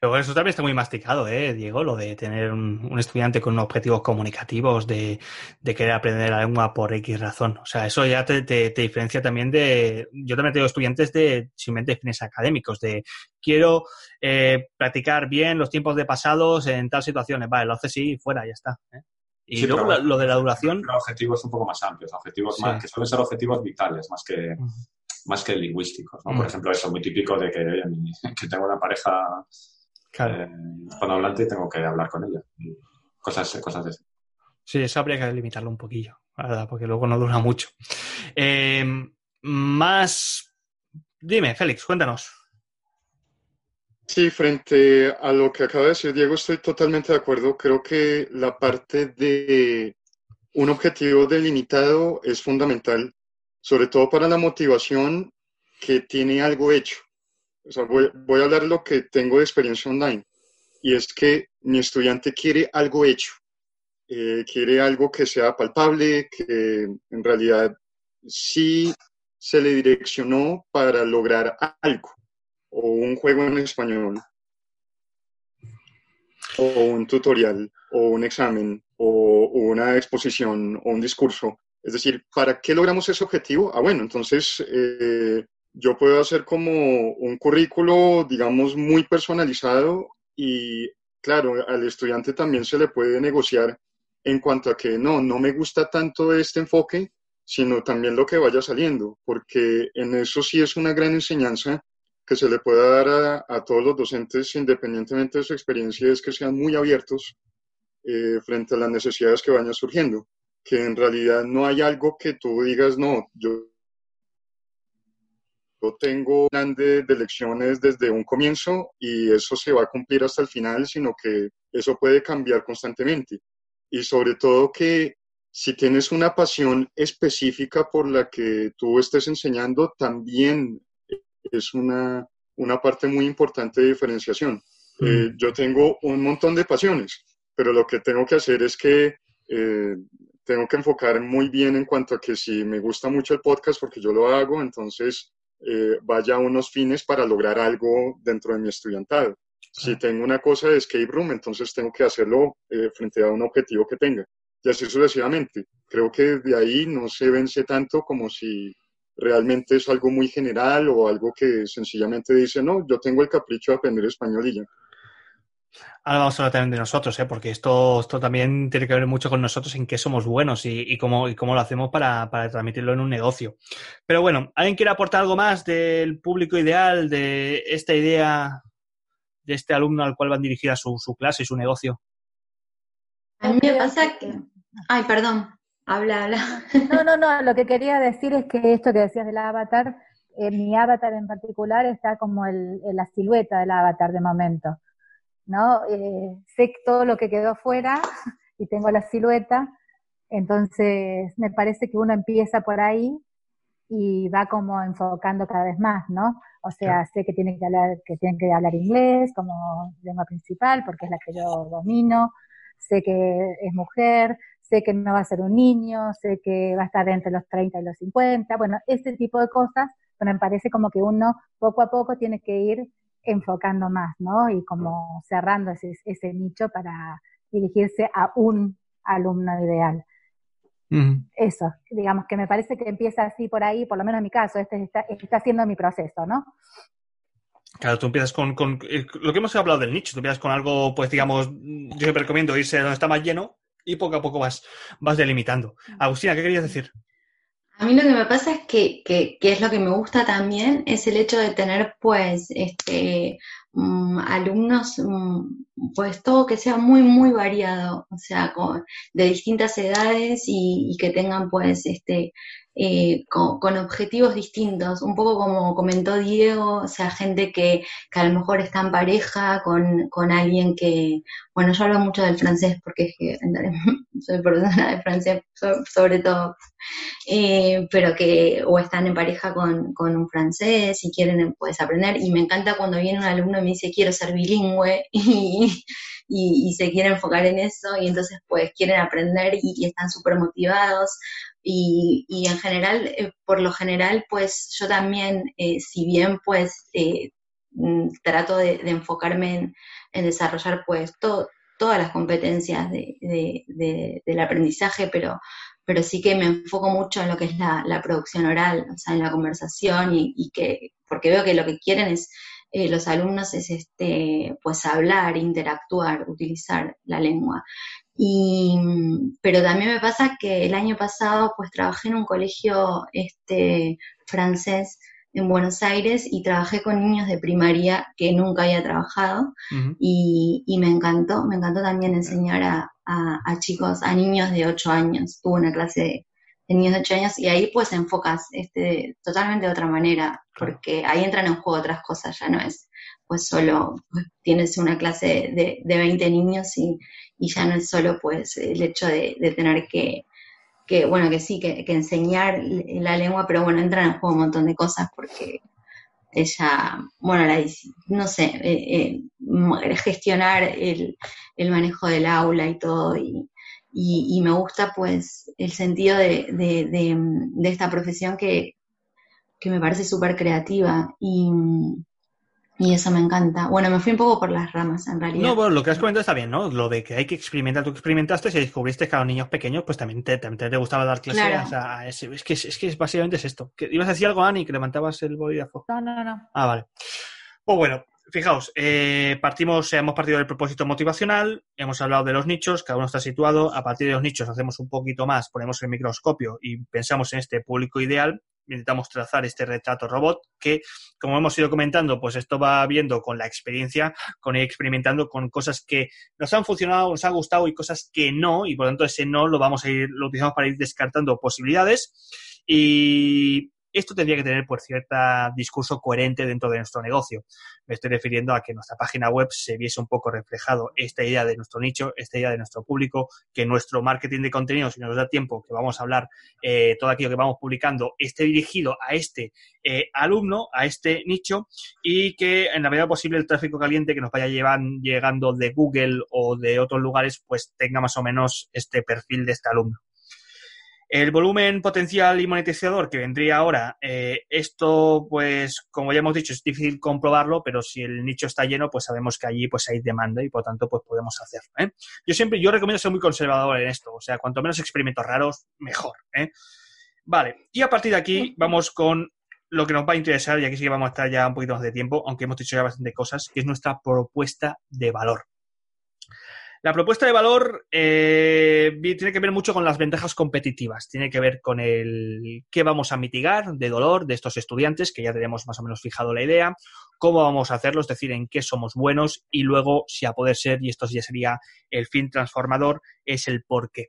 Pero eso también está muy masticado, ¿eh, Diego? Lo de tener un, estudiante con objetivos comunicativos, de, querer aprender la lengua por X razón. O sea, eso ya te, diferencia también de... Yo también tengo estudiantes de simplemente fines académicos, de quiero eh, practicar bien los tiempos de pasados en tal situaciones. Vale, lo hace sí, fuera, ya está. ¿eh? Y luego lo de la duración. objetivos un poco más amplios, objetivos más, que suelen ser objetivos vitales más que, más que lingüísticos. ¿no? Por ejemplo, eso muy típico de que, que tengo una pareja claro. eh, hispanohablante y tengo que hablar con ella. cosas, cosas de eso. Sí, eso habría que limitarlo un poquillo, verdad, porque luego no dura mucho. Eh, más. Dime, Félix, cuéntanos. Sí, frente a lo que acaba de decir Diego, estoy totalmente de acuerdo. Creo que la parte de un objetivo delimitado es fundamental, sobre todo para la motivación que tiene algo hecho. voy, a hablar lo que tengo de experiencia online, y es que mi estudiante quiere algo hecho, eh, quiere algo que sea palpable, que en realidad sí se le direccionó para lograr algo o un juego en español, o un tutorial, o un examen, o una exposición, o un discurso. Es decir, ¿para qué logramos ese objetivo? Ah, bueno, entonces eh, yo puedo hacer como un currículo, digamos, muy personalizado y, claro, al estudiante también se le puede negociar en cuanto a que no, no me gusta tanto este enfoque, sino también lo que vaya saliendo, porque en eso sí es una gran enseñanza que se le pueda dar a, todos los docentes, independientemente de su experiencia, es que sean muy abiertos eh, frente a las necesidades que vayan surgiendo. Que en realidad no hay algo que tú digas, no, yo, yo tengo un de, de lecciones desde un comienzo y eso se va a cumplir hasta el final, sino que eso puede cambiar constantemente. Y sobre todo que si tienes una pasión específica por la que tú estés enseñando, también es una, una parte muy importante de diferenciación. Mm. Eh, yo tengo un montón de pasiones, pero lo que tengo que hacer es que eh, tengo que enfocar muy bien en cuanto a que si me gusta mucho el podcast, porque yo lo hago, entonces eh, vaya a unos fines para lograr algo dentro de mi estudiantado. Si tengo una cosa de escape room, entonces tengo que hacerlo frente a un objetivo que tenga. Y así sucesivamente. Creo que de ahí no se vence tanto como si realmente es algo muy general o algo que sencillamente dice, no, yo tengo el capricho de aprender español y ya. Ahora vamos a hablar también de nosotros, ¿eh? porque esto, esto también tiene que ver mucho con nosotros en qué somos buenos y, cómo, y cómo lo hacemos para, transmitirlo en un negocio. Pero bueno, ¿alguien quiere aportar algo más del público ideal, de esta idea de este alumno al cual van dirigidas su, su clase y su negocio? A mí me pasa que... Ay, perdón. Habla, habla. No, no, no, lo que quería decir es que esto que decías del avatar, eh, mi avatar en particular está como el, la silueta del avatar de momento, ¿no? Eh, sé todo lo que quedó fuera y tengo la silueta, entonces me parece que uno empieza por ahí y va como enfocando cada vez más, ¿no? O sea, sé que tiene que hablar, que tienen que hablar inglés como lengua principal, porque es la que yo domino, sé que es mujer, sé que no va a ser un niño, sé que va a estar entre los 30 y los 50, bueno, ese tipo de cosas, pero me parece como que uno poco a poco tiene que ir enfocando más, ¿no? Y como cerrando ese, ese nicho para dirigirse a un alumno ideal. Eso, digamos que me parece que empieza así por ahí, por lo menos en mi caso, este está, está siendo mi proceso, ¿no? Claro, tú empiezas con, con, eh, lo que hemos hablado del nicho, tú empiezas con algo, pues digamos, yo siempre recomiendo irse donde está más lleno y poco a poco vas, vas delimitando. Agustina, ¿qué querías decir? A mí lo que me pasa es que, que, que, es lo que me gusta también, es el hecho de tener pues este um, alumnos, um, pues todo que sea muy, muy variado, o sea, con, de distintas edades y, y, que tengan pues este eh, con, con, objetivos distintos, un poco como comentó Diego, o sea, gente que, que a lo mejor está en pareja con, con, alguien que, bueno, yo hablo mucho del francés porque es que soy persona de francés sobre todo, eh, pero que o están en pareja con, con, un francés y quieren pues aprender, y me encanta cuando viene un alumno y me dice quiero ser bilingüe y, y, se quiere enfocar en eso y entonces pues quieren aprender y, y están súper motivados y, y, en general, eh, por lo general, pues yo también, eh, si bien pues eh, mm, trato de, enfocarme en, en, desarrollar pues to, todas las competencias de, de, del aprendizaje, pero, pero sí que me enfoco mucho en lo que es la, la producción oral, o sea, en la conversación y, y, que, porque veo que lo que quieren es eh, los alumnos es este, pues hablar, interactuar, utilizar la lengua. Y, pero también me pasa que el año pasado pues trabajé en un colegio este, francés en Buenos Aires y trabajé con niños de primaria que nunca había trabajado uh -huh. y, y, me encantó, me encantó también enseñar a, a, a, chicos, a niños de 8 años. Tuve una clase de, de niños de 8 años y ahí pues enfocas este, totalmente de otra manera, porque ahí entran en juego otras cosas, ya no es pues solo tienes una clase de, de 20 niños y, y, ya no es solo pues el hecho de, de tener que, que, bueno, que sí, que, que, enseñar la lengua, pero bueno, entran en juego un montón de cosas porque ella, bueno, la, no sé, eh, eh, gestionar el, el, manejo del aula y todo, y, y, y me gusta pues el sentido de, de, de esta profesión que, que me parece súper creativa y y eso me encanta. Bueno, me fui un poco por las ramas, en realidad. No, bueno, lo que has comentado está bien, ¿no? Lo de que hay que experimentar. Tú experimentaste y descubriste que a los niños pequeños, pues también te, también te gustaba dar clases. Claro. O sea, es, es, que, es que básicamente es esto. ¿Que ¿Ibas a decir algo, Ani, que levantabas el bolígrafo? No, no, no. Ah, vale. Pues bueno, fijaos, eh, partimos, hemos partido del propósito motivacional, hemos hablado de los nichos, cada uno está situado, a partir de los nichos hacemos un poquito más, ponemos el microscopio y pensamos en este público ideal, intentamos trazar este retrato robot que, como hemos ido comentando, pues esto va viendo con la experiencia, con ir experimentando con cosas que nos han funcionado, nos han gustado y cosas que no, y por lo tanto ese no lo vamos a ir, lo utilizamos para ir descartando posibilidades. Y esto tendría que tener, por cierto, discurso coherente dentro de nuestro negocio. Me estoy refiriendo a que nuestra página web se viese un poco reflejado esta idea de nuestro nicho, esta idea de nuestro público, que nuestro marketing de contenido, si nos da tiempo, que vamos a hablar, eh, todo aquello que vamos publicando, esté dirigido a este eh, alumno, a este nicho, y que en la medida posible el tráfico caliente que nos vaya llegando de Google o de otros lugares, pues tenga más o menos este perfil de este alumno. El volumen potencial y monetizador que vendría ahora, eh, esto, pues, como ya hemos dicho, es difícil comprobarlo, pero si el nicho está lleno, pues sabemos que allí pues hay demanda y por tanto, pues podemos hacerlo. ¿eh? Yo siempre, yo recomiendo ser muy conservador en esto, o sea, cuanto menos experimentos raros, mejor. ¿eh? Vale, y a partir de aquí vamos con lo que nos va a interesar, y aquí sí que vamos a estar ya un poquito más de tiempo, aunque hemos dicho ya bastante cosas, que es nuestra propuesta de valor. La propuesta de valor eh, tiene que ver mucho con las ventajas competitivas, tiene que ver con el qué vamos a mitigar de dolor de estos estudiantes, que ya tenemos más o menos fijado la idea, cómo vamos a hacerlo, es decir, en qué somos buenos y luego, si a poder ser, y esto ya sería el fin transformador, es el por qué.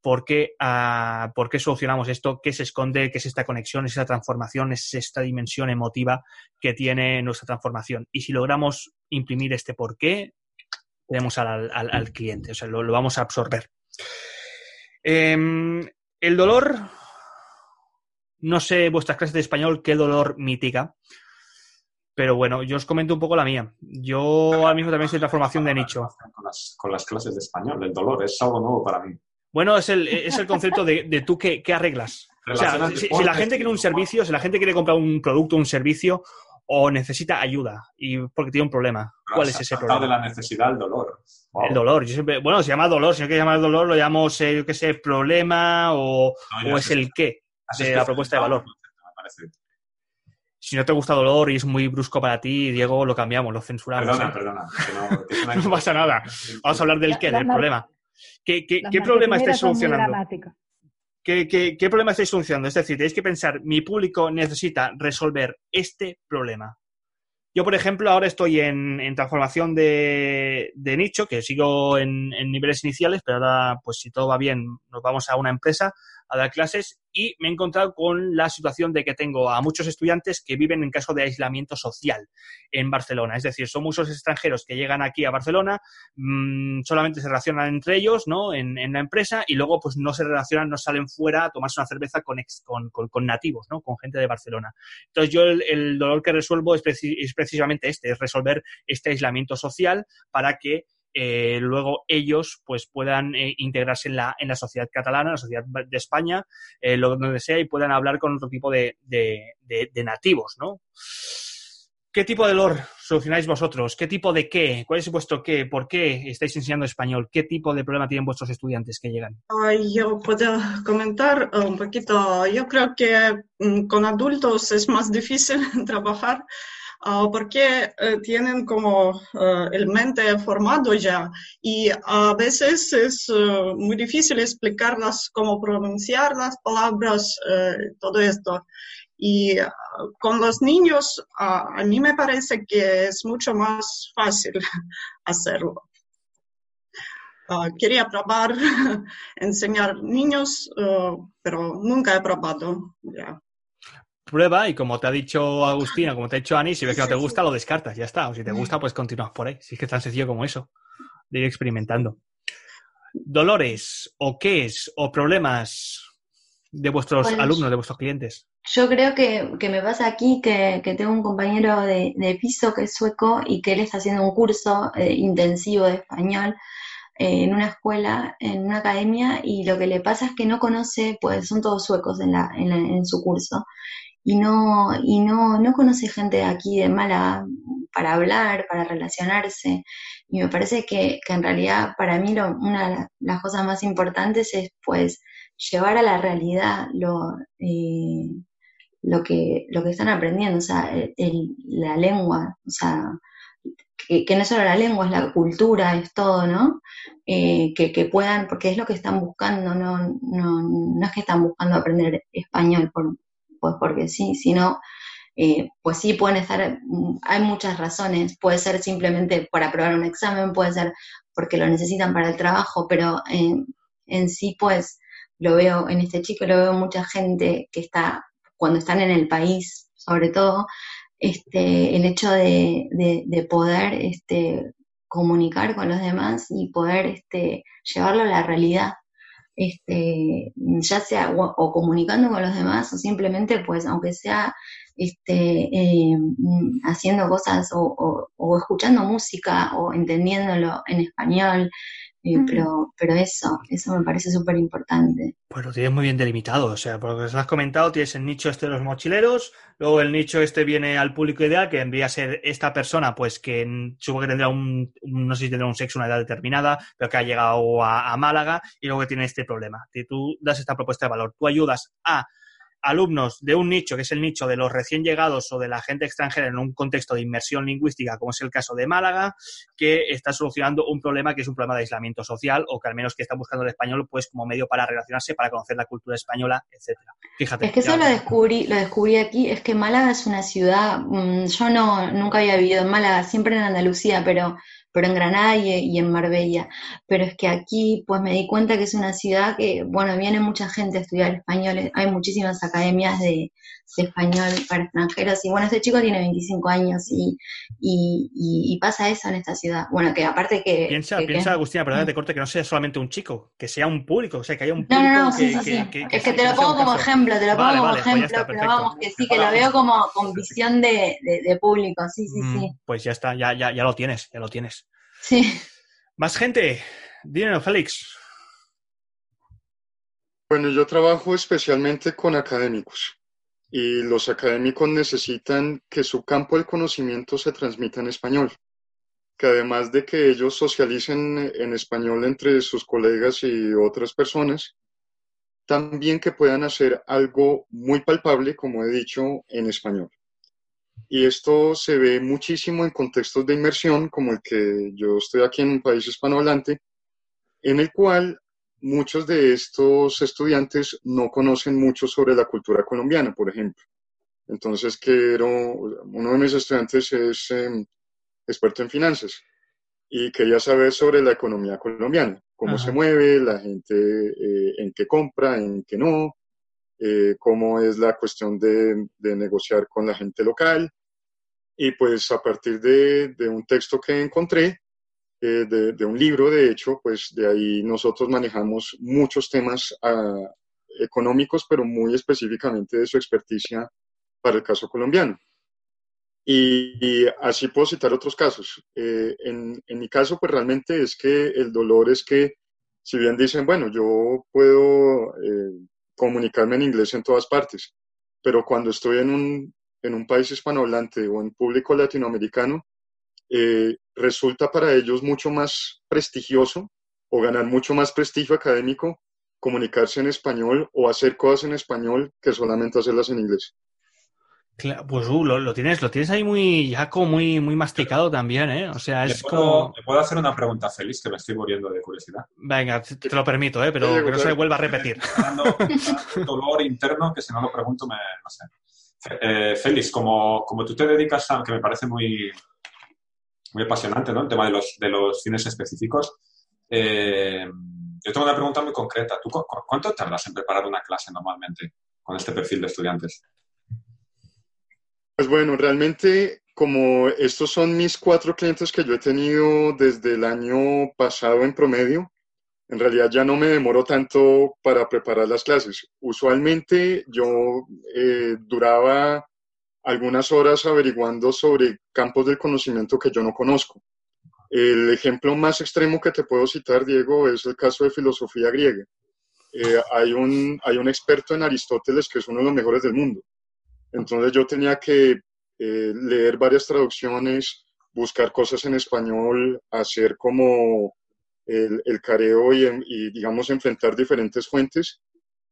¿Por qué, uh, ¿Por qué solucionamos esto? ¿Qué se esconde? ¿Qué es esta conexión? ¿Es esa transformación? ¿Es esta dimensión emotiva que tiene nuestra transformación? Y si logramos imprimir este por qué, tenemos al, al, al cliente, o sea, lo, lo vamos a absorber. Eh, el dolor, no sé vuestras clases de español qué dolor mitiga, pero bueno, yo os comento un poco la mía. Yo ahora mismo también estoy en la formación de nicho. Con las, con las clases de español, el dolor es algo nuevo para mí. Bueno, es el, es el concepto de, de tú qué, qué arreglas. O sea, si, si, la gente quiere un servicio, si la gente quiere comprar un producto, un servicio, o necesita ayuda y porque tiene un problema. ¿Cuál es ese problema? de la necesidad el dolor. Wow. El dolor. Yo siempre, bueno, se llama dolor, si no que llamar dolor, lo llamo, sé, yo qué sé, problema o, no, o es el qué de la propuesta de valor. Si no te gusta dolor y es muy brusco para ti, Diego, lo cambiamos, lo censuramos. Perdona, ¿eh? perdona. Que no, que no, pasa nada. Vamos a hablar del qué, del problema. ¿Qué, qué, problema estáis solucionando? ¿Qué, ¿Qué, problema estáis solucionando? Es decir, tenéis que pensar, mi público necesita resolver este problema. Yo, por ejemplo, ahora estoy en, transformación de, nicho, que sigo en, en, niveles iniciales, pero ahora, pues si todo va bien, nos vamos a una empresa a dar clases y me he encontrado con la situación de que tengo a muchos estudiantes que viven en caso de aislamiento social en Barcelona. Es decir, son muchos extranjeros que llegan aquí a Barcelona, mmm, solamente se relacionan entre ellos, ¿no? En, la empresa y luego pues no se relacionan, no salen fuera a tomarse una cerveza con, con, con, nativos, ¿no? Con gente de Barcelona. Entonces yo el, dolor que resuelvo es, es precisamente este, es resolver este aislamiento social para que eh, luego ellos pues puedan eh, integrarse en la, en la sociedad catalana, en la sociedad de España, eh, lo, donde sea, y puedan hablar con otro tipo de, nativos, ¿no? ¿Qué tipo de dolor solucionáis vosotros? ¿Qué tipo de qué? ¿Cuál es vuestro qué? ¿Por qué estáis enseñando español? ¿Qué tipo de problema tienen vuestros estudiantes que llegan? Yo puedo comentar un poquito. Yo creo que mm, con adultos es más difícil trabajar Ah, porque eh, tienen como eh, el mente formado ya y a veces es eh, muy difícil explicarlas, cómo pronunciar las palabras, todo esto. Y ah, con los niños, ah, a mí me parece que es mucho más fácil hacerlo. quería probar enseñar niños, pero nunca he probado. ya prueba y como te ha dicho Agustina, como te ha dicho Ani, si ves que no te gusta, lo descartas, ya está. O si te gusta, pues continúas por ahí. Si es que es tan sencillo como eso, de ir experimentando. Dolores o qué es o problemas de vuestros pues alumnos, de vuestros clientes. Yo creo que, me pasa aquí que, tengo un compañero de, piso que es sueco y que él está haciendo un curso eh, intensivo de español eh, en una escuela, en una academia, y lo que le pasa es que no conoce, pues son todos suecos en, la, en su curso, y no, y no, no conoce gente aquí de mala para hablar, para relacionarse. Y me parece que, que en realidad para mí lo, una de las cosas más importantes es pues llevar a la realidad lo, eh, lo, que, lo que están aprendiendo, o sea, la lengua, o sea, que, no solo la lengua, es la cultura, es todo, ¿no? Eh, que, que, puedan, porque es lo que están buscando, no, no, no es que están buscando aprender español por, pues porque sí, si no, eh, pues sí pueden estar, mm, hay muchas razones, puede ser simplemente para aprobar un examen, puede ser porque lo necesitan para el trabajo, pero en sí pues lo veo en este chico, lo veo mucha gente que está, cuando están en el país, sobre todo, este, el hecho de, de, poder este, comunicar con los demás y poder este, llevarlo a la realidad este, ya sea o, comunicando con los demás o simplemente, pues, aunque sea este, eh, haciendo cosas o, o, escuchando música o entendiéndolo en español, eh, pero, pero eso, eso me parece súper importante. Pues lo tienes muy bien delimitado, o sea, por lo que has comentado, tienes el nicho este de los mochileros, luego el nicho este viene al público ideal, que vendría a ser esta persona, pues que supongo que tendrá un, no sé si tendrá un sexo, una edad determinada, pero que ha llegado a, a Málaga y luego que tiene este problema. Tú das esta propuesta de valor, tú ayudas a alumnos de un nicho, que es el nicho de los recién llegados o de la gente extranjera en un contexto de inmersión lingüística, como es el caso de Málaga, que está solucionando un problema que es un problema de aislamiento social o que al menos que está buscando el español pues como medio para relacionarse, para conocer la cultura española, etcétera. Fíjate. Es que eso lo descubrí, lo descubrí aquí, es que Málaga es una ciudad, mm, yo no nunca había vivido en Málaga, siempre en Andalucía, pero pero en Granada y, en Marbella. Pero es que aquí pues me di cuenta que es una ciudad que, bueno, viene mucha gente a estudiar español, hay muchísimas academias de, español para extranjeros y bueno, este chico tiene 25 años y, y, pasa eso en esta ciudad. Bueno, que aparte que... Piensa, piensa Agustina, perdón, te corte, que no sea solamente un chico, que sea un público, o sea, que haya un público no, no, sí, sí, es que, te lo pongo como ejemplo, te lo pongo como pues ejemplo, pero vamos, que sí, que lo veo como con visión de, de, público, sí, sí, sí. Mm, pues ya está, ya, ya, ya lo tienes, ya lo tienes. Sí. Más gente. Dímelo, Félix. Bueno, yo trabajo especialmente con académicos y los académicos necesitan que su campo del conocimiento se transmita en español, que además de que ellos socialicen en español entre sus colegas y otras personas, también que puedan hacer algo muy palpable, como he dicho, en español. Y esto se ve muchísimo en contextos de inmersión, como el que yo estoy aquí en un país hispanohablante, en el cual muchos de estos estudiantes no conocen mucho sobre la cultura colombiana, por ejemplo. Entonces, quiero, uno de mis estudiantes es em, experto en finanzas y quería saber sobre la economía colombiana, cómo se mueve, la gente eh, en qué compra, en qué no, eh, cómo es la cuestión de, negociar con la gente local. Y pues a partir de, un texto que encontré, eh, de, un libro, de hecho, pues de ahí nosotros manejamos muchos temas ah, económicos, pero muy específicamente de su experticia para el caso colombiano. Y, así puedo citar otros casos. Eh, en, en, mi caso, pues realmente es que el dolor es que, si bien dicen, bueno, yo puedo eh, comunicarme en inglés en todas partes, pero cuando estoy en un, en un país hispanohablante o en público latinoamericano, eh, resulta para ellos mucho más prestigioso o ganar mucho más prestigio académico comunicarse en español o hacer cosas en español que solamente hacerlas en inglés pues uh, lo, tienes, lo tienes ahí muy, ya como muy, muy masticado también, ¿eh? O sea, es como. ¿Me puedo hacer una pregunta feliz que me estoy muriendo de curiosidad? Venga, te, lo permito, ¿eh? Pero que no se vuelva a repetir. un dolor interno que si no lo pregunto me. No sé. Eh, Félix, como, como tú te dedicas a. que me parece muy. muy apasionante, ¿no? El tema de los, de los fines específicos. Eh, yo tengo una pregunta muy concreta. ¿Tú cuánto tardas en preparar una clase normalmente con este perfil de estudiantes? Pues bueno, realmente como estos son mis cuatro clientes que yo he tenido desde el año pasado en promedio, en realidad ya no me demoro tanto para preparar las clases. Usualmente yo eh, duraba algunas horas averiguando sobre campos del conocimiento que yo no conozco. El ejemplo más extremo que te puedo citar, Diego, es el caso de filosofía griega. Eh, hay, un, hay un experto en Aristóteles que es uno de los mejores del mundo entonces yo tenía que eh, leer varias traducciones, buscar cosas en español, hacer como el, careo y, digamos, enfrentar diferentes fuentes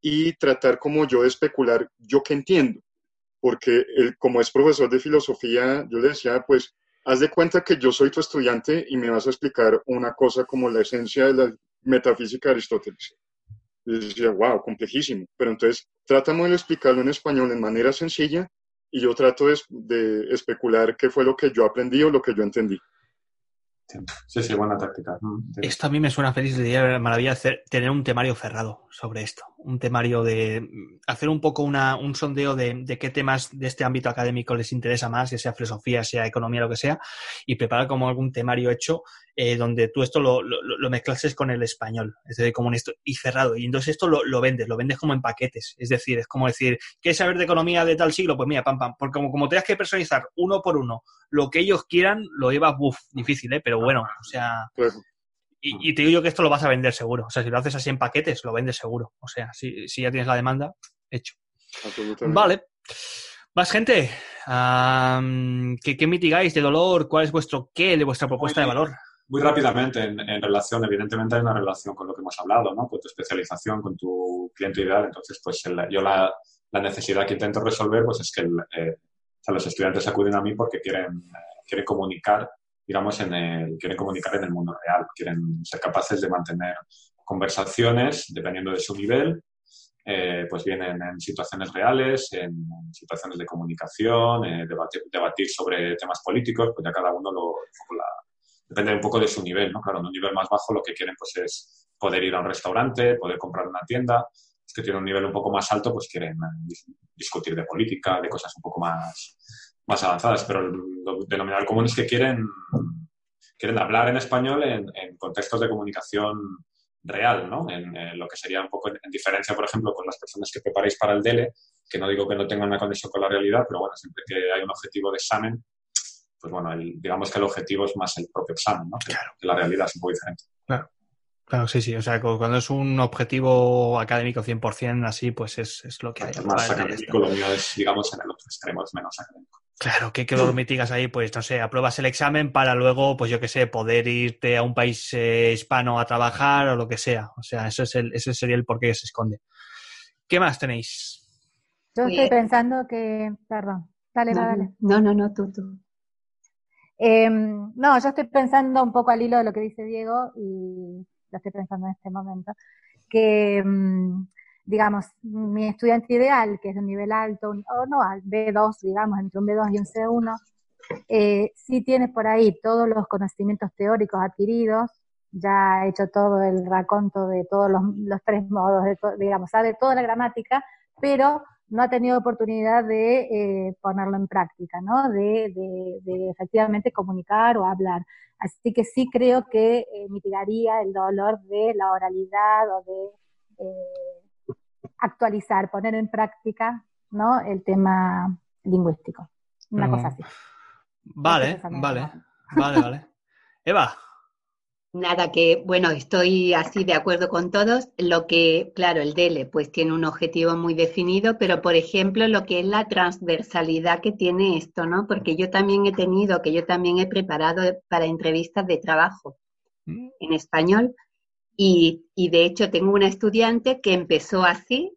y tratar como yo de especular yo que entiendo. Porque él, como es profesor de filosofía, yo le decía, pues, haz de cuenta que yo soy tu estudiante y me vas a explicar una cosa como la esencia de la metafísica de Aristóteles. Y decía, wow, complejísimo. Pero entonces, tratamos de explicarlo en español en manera sencilla y yo trato de, de, especular qué fue lo que yo aprendí o lo que yo entendí. Sí, sí, buena táctica. Esto a mí me suena feliz de maravilla hacer, tener un temario cerrado sobre esto. Un temario de hacer un poco una, un sondeo de, de, qué temas de este ámbito académico les interesa más, ya sea filosofía, sea economía, lo que sea, y preparar como algún temario hecho eh, donde tú esto lo, lo, lo, mezclases con el español, es decir, como esto, y cerrado. Y entonces esto lo, vendes, lo vendes como en paquetes. Es decir, es como decir, ¿quieres saber de economía de tal siglo? Pues mira, pam, pam. Porque como, como tengas que personalizar uno por uno lo que ellos quieran, lo llevas, uff, difícil, ¿eh? Pero bueno, o sea... Y, y, te digo yo que esto lo vas a vender seguro. O sea, si lo haces así en paquetes, lo vendes seguro. O sea, si, si ya tienes la demanda, hecho. Vale. Más gente. ¿qué, ¿qué, mitigáis de dolor? ¿Cuál es vuestro qué de vuestra propuesta de valor? muy rápidamente en, relación, evidentemente hay una relación con lo que hemos hablado, ¿no? Con tu especialización, con tu cliente ideal. Entonces, pues yo la, la, necesidad que intento resolver, pues es que eh, los estudiantes acuden a mí porque quieren, eh, quieren comunicar, digamos, en el, quieren comunicar en el mundo real, quieren ser capaces de mantener conversaciones dependiendo de su nivel, eh, pues vienen en situaciones reales, en, situaciones de comunicación, debatir, debatir, sobre temas políticos, pues ya cada uno lo, la, depende un poco de su nivel, ¿no? Claro, en un nivel más bajo lo que quieren pues es poder ir a un restaurante, poder comprar una tienda. Es que tienen un nivel un poco más alto, pues quieren eh, discutir de política, de cosas un poco más, más avanzadas. Pero el denominador común es que quieren, quieren hablar en español en, contextos de comunicación real, ¿no? En, lo que sería un poco en, diferencia, por ejemplo, con las personas que preparáis para el DELE, que no digo que no tengan una conexión con la realidad, pero bueno, siempre que hay un objetivo de examen, pues bueno, digamos que el objetivo es más el propio examen, ¿no? Claro. Que la realidad es un poco diferente. Claro. Claro, sí, sí. O sea, cuando es un objetivo académico 100% así, pues es, es lo que hay. Más académico, lo mío es, digamos, en el otro extremo, es menos académico. Claro, que, que lo mitigas ahí, pues no sé, apruebas el examen para luego, pues yo qué sé, poder irte a un país eh, hispano a trabajar o lo que sea. O sea, eso es el, ese sería el por qué se esconde. ¿Qué más tenéis? Yo estoy pensando que, perdón, dale, dale. No, no, no, tú, tú. Em, no, yo estoy pensando un poco al hilo de lo que dice Diego y, lo estoy pensando en este momento, que, mm, digamos, mi estudiante ideal, que es de un nivel alto, o no, al B2, digamos, entre un B2 y un C1, eh, sí tiene por ahí todos los conocimientos teóricos adquiridos, ya ha hecho todo el raconto de todos los, tres modos, digamos, sabe toda la gramática, pero no ha tenido oportunidad de eh, ponerlo en práctica, ¿no? De, efectivamente comunicar o hablar. Así que sí creo que eh, mitigaría el dolor de la oralidad o de eh, actualizar, poner en práctica, ¿no? El tema lingüístico. Una cosa así. Vale, vale, vale, vale. Eva. Nada, que bueno, estoy así de acuerdo con todos. Lo que, claro, el DELE pues tiene un objetivo muy definido, pero por ejemplo lo que es la transversalidad que tiene esto, ¿no? Porque yo también he tenido, que yo también he preparado para entrevistas de trabajo mm. en español y, y de hecho tengo una estudiante que empezó así,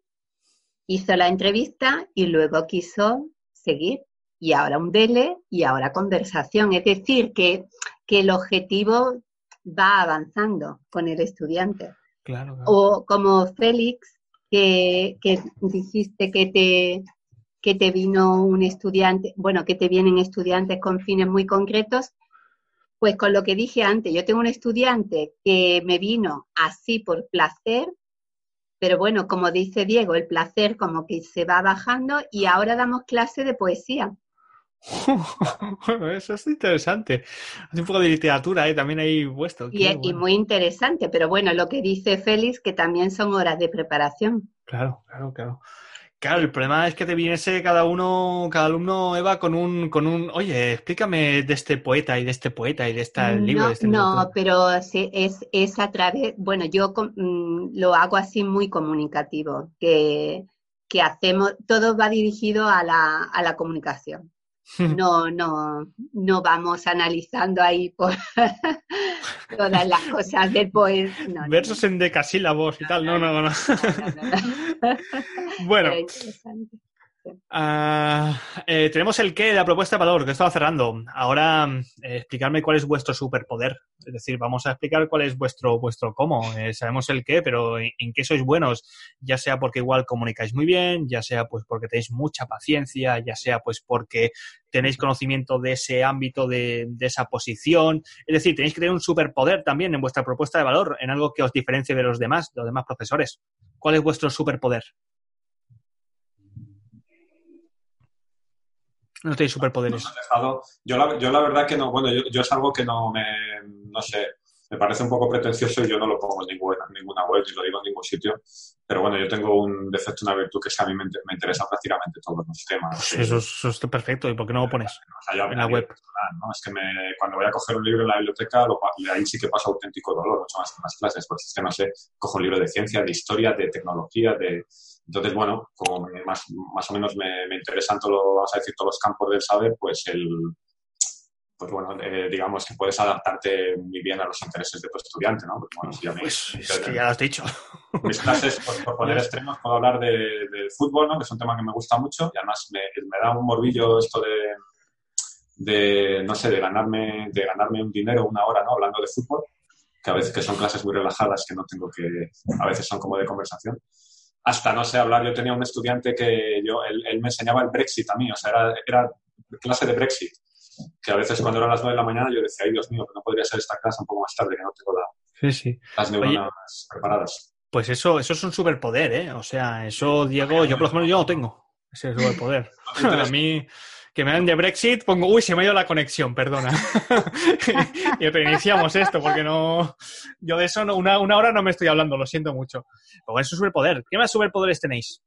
hizo la entrevista y luego quiso seguir y ahora un DELE y ahora conversación. Es decir, que, que el objetivo va avanzando con el estudiante. Claro, O como Félix, que, dijiste que te, que te vino un estudiante, bueno, que te vienen estudiantes con fines muy concretos, pues con lo que dije antes, yo tengo un estudiante que me vino así por placer, pero bueno, como dice Diego, el placer como que se va bajando y ahora damos clase de poesía. eso es interesante. Hace un poco de literatura, ¿eh? también hay puesto. Y, muy interesante, pero bueno, lo que dice Félix, que también son horas de preparación. Claro, claro, claro. Claro, el problema es que te viniese cada uno, cada alumno, Eva, con un, con un, oye, explícame de este poeta y de este poeta y de este libro. No, este no pero es, es a través, bueno, yo mm, lo hago así muy comunicativo, que, que hacemos, todo va dirigido a la, a la comunicación. no, no, no vamos analizando ahí por todas las cosas del poema. Versos en decasílabos y tal, no, no, no. bueno. Ah, eh, tenemos el qué de la propuesta de valor, que estaba cerrando. Ahora, eh, explicarme cuál es vuestro superpoder. Es decir, vamos a explicar cuál es vuestro, vuestro cómo. Eh, sabemos el qué, pero en, qué sois buenos. Ya sea porque igual comunicáis muy bien, ya sea pues porque tenéis mucha paciencia, ya sea pues porque tenéis conocimiento de ese ámbito, de, de esa posición. Es decir, tenéis que tener un superpoder también en vuestra propuesta de valor, en algo que os diferencie de los demás, de los demás profesores. ¿Cuál es vuestro superpoder? No tenéis superpoderes. yo, la, yo la verdad que no, bueno, yo, es algo que no me, no sé, me parece un poco pretencioso y yo no lo pongo en ninguna, ninguna web ni lo digo en ningún sitio. Pero bueno, yo tengo un defecto, una virtud que es que a mí me, me interesa prácticamente todos los temas. Eso, eso, está perfecto. ¿Y por qué no lo pones en la web? ¿no? Es que me, cuando voy a coger un libro en la biblioteca, lo, ahí sí que pasa auténtico dolor, mucho más en las clases, porque es que no sé, cojo un libro de ciencia, de historia, de tecnología, de, entonces, bueno, como más, más o menos me, me interesan todos, vamos a decir, todos los campos del saber, pues el, pues bueno, eh, digamos que puedes adaptarte muy bien a los intereses de tu estudiante, ¿no? bueno, si pues es que ya lo has dicho. Mis clases, por, poner extremos, puedo hablar de, de, fútbol, ¿no? Que es un tema que me gusta mucho y además me, me da un morbillo esto de, de, no sé, de ganarme, de ganarme un dinero una hora, ¿no? Hablando de fútbol, que a veces que son clases muy relajadas que no tengo que, a veces son como de conversación hasta no sé hablar. Yo tenía un estudiante que yo, él, me enseñaba el Brexit a mí, o sea, era, era, clase de Brexit, que a veces cuando eran las 9 de la mañana yo decía, ay Dios mío, que no podría ser esta clase un poco más tarde, que no tengo las neuronas preparadas. Pues eso, eso es un superpoder, ¿eh? O sea, eso, Diego, yo por lo menos yo no tengo ese superpoder. a mí que me dan de Brexit, pongo, uy, se me ha ido la conexión, perdona. y reiniciamos esto, porque no. Yo de eso una, una, hora no me estoy hablando, lo siento mucho. Pero es un superpoder. ¿Qué más superpoderes tenéis?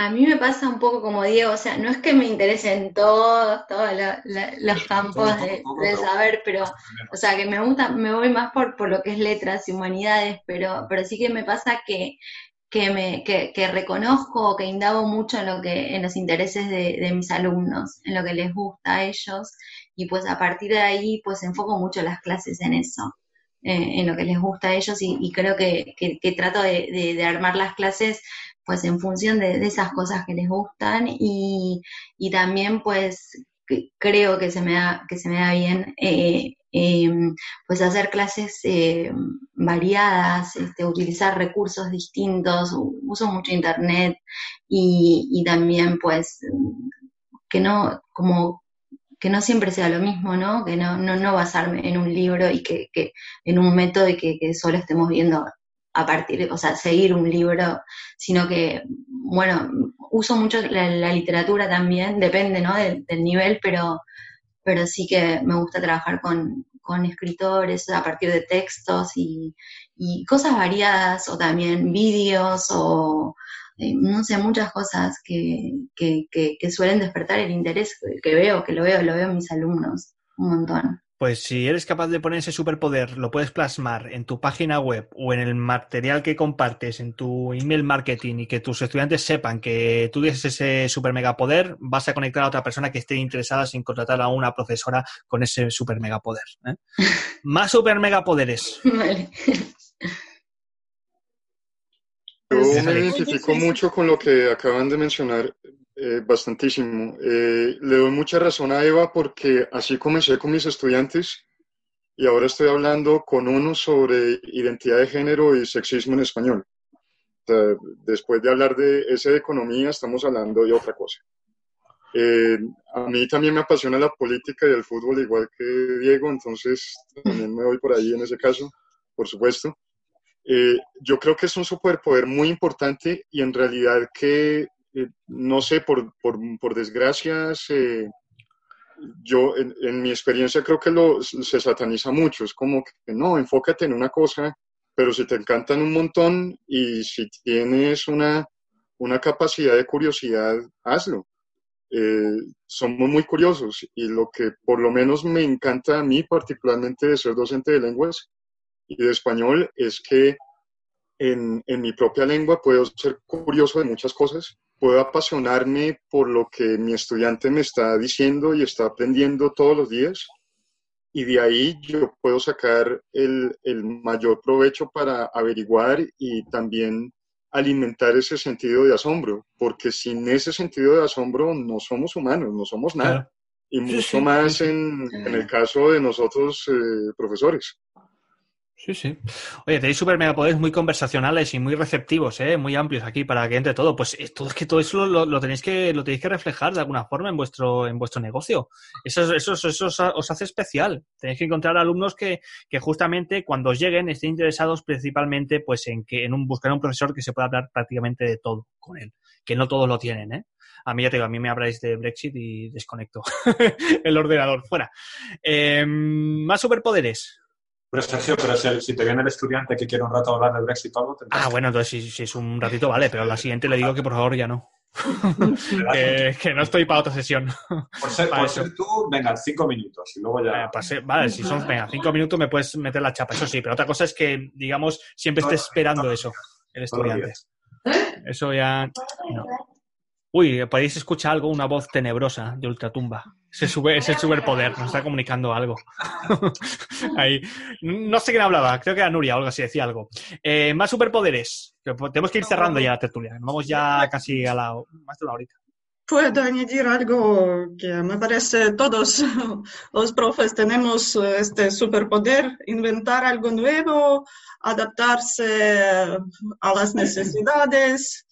A mí me pasa un poco como Diego, o sea, no es que me interesen todos, todos los campos de, saber, pero, o sea, que me gusta, me voy más por, por lo que es letras y humanidades, pero, pero sí que me pasa que que, me, que, que, reconozco, que indago mucho en, lo que, en los intereses de, de, mis alumnos, en lo que les gusta a ellos, y pues a partir de ahí pues enfoco mucho las clases en eso, eh, en lo que les gusta a ellos, y, y creo que, que, trato de, de, armar las clases pues en función de, esas cosas que les gustan, y, y también pues creo que se me da, que se me da bien eh, em, pues hacer clases eh, variadas, este, utilizar recursos distintos, uso mucho internet y, y también pues que no, como que no siempre sea lo mismo, ¿no? Que no, no, no basarme en un libro y que, en un método y que, solo estemos viendo a partir, o sea, seguir un libro, sino que, bueno, uso mucho la, literatura también, depende, ¿no? Del, nivel, pero, pero sí que me gusta trabajar con, con escritores a partir de textos y, cosas variadas, o también vídeos o eh, no sé, muchas cosas que, que, que, suelen despertar el interés que veo, que lo veo, lo veo en mis alumnos, un montón. Pues si eres capaz de poner ese superpoder, lo puedes plasmar en tu página web o en el material que compartes en tu email marketing y que tus estudiantes sepan que tú tienes ese super megapoder, vas a conectar a otra persona que esté interesada sin contratar a una profesora con ese super megapoder. ¿eh? Más super megapoderes. Vale. Yo me identifico mucho con lo que acaban de mencionar, eh, bastantísimo. Eh, le doy mucha razón a Eva porque así comencé con mis estudiantes y ahora estoy hablando con uno sobre identidad de género y sexismo en español. después de hablar de esa economía, estamos hablando de otra cosa. Eh, a mí también me apasiona la política y el fútbol, igual que Diego, entonces también me voy por ahí en ese caso, por supuesto. Eh, yo creo que es un superpoder muy importante y en realidad que, eh, no sé, por, por, por desgracia, yo en, mi experiencia creo que lo, se sataniza mucho. Es como que no, enfócate en una cosa, pero si te encantan un montón y si tienes una, una capacidad de curiosidad, hazlo. Eh, somos muy curiosos y lo que por lo menos me encanta a mí particularmente de ser docente de lenguas y de español es que en, en, mi propia lengua puedo ser curioso de muchas cosas, puedo apasionarme por lo que mi estudiante me está diciendo y está aprendiendo todos los días y de ahí yo puedo sacar el, el mayor provecho para averiguar y también alimentar ese sentido de asombro, porque sin ese sentido de asombro no somos humanos, no somos nada. Y mucho más en, en, el caso de nosotros, eh, profesores. Sí, sí. Oye, tenéis super megapoderes muy conversacionales y muy receptivos, ¿eh? muy amplios aquí para que entre todo. Pues todo es que todo eso lo, tenéis que lo tenéis que reflejar de alguna forma en vuestro en vuestro negocio. Eso, eso, eso, os hace especial. Tenéis que encontrar alumnos que, que justamente cuando os lleguen estén interesados principalmente pues en que en un buscar un profesor que se pueda hablar prácticamente de todo con él, que no todos lo tienen, ¿eh? A mí ya te digo, a mí me habláis de Brexit y desconecto el ordenador fuera. Eh, más superpoderes. Pero Sergio, pero si, te viene el estudiante que quiere un rato hablar del Brexit o algo, Ah, bueno, entonces si, es un ratito vale, pero la siguiente le digo que por favor ya no. que, no estoy para otra sesión. Por ser, por ser tú, venga, cinco minutos y luego ya. vale, si son, venga, cinco minutos me puedes meter la chapa, eso sí, pero otra cosa es que, digamos, siempre esté esperando eso, el estudiante. Eso ya. No. Uy, podéis escuchar algo, una voz tenebrosa de ultratumba. Ese, sube, ese superpoder, nos está comunicando algo. Ahí. No sé quién hablaba, creo que era Nuria o algo así, decía algo. Eh, más superpoderes. Tenemos que ir cerrando ya la tertulia. Vamos ya casi a la más de una horita. Puedo añadir algo que me parece todos los profes tenemos este superpoder, inventar algo nuevo, adaptarse a las necesidades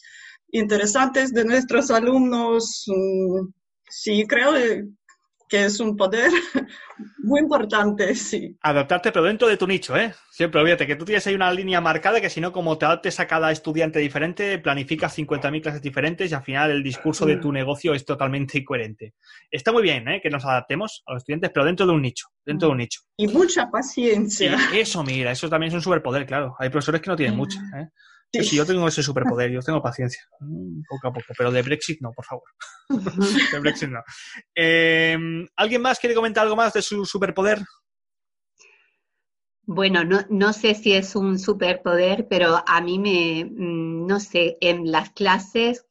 interesantes de nuestros alumnos. Mm, sí, creo que es un poder muy importante, sí. Adaptarte, pero dentro de tu nicho, ¿eh? Siempre, olvídate que tú tienes ahí una línea marcada que si no, como te adaptes a cada estudiante diferente, planificas 50.000 clases diferentes y al final el discurso de tu negocio es totalmente incoherente. Está muy bien, ¿eh? Que nos adaptemos a los estudiantes, pero dentro de un nicho, dentro de un nicho. Y mucha paciencia. eso, mira, eso también es un superpoder, claro. Hay profesores que no tienen mucha, ¿eh? Sí. yo tengo ese superpoder, yo tengo paciencia, mm, poco a poco, pero de Brexit no, por favor. de Brexit no. Em, ¿Alguien más quiere comentar algo más de su superpoder? Bueno, no, no sé si es un superpoder, pero a mí me, mm, no sé, en las clases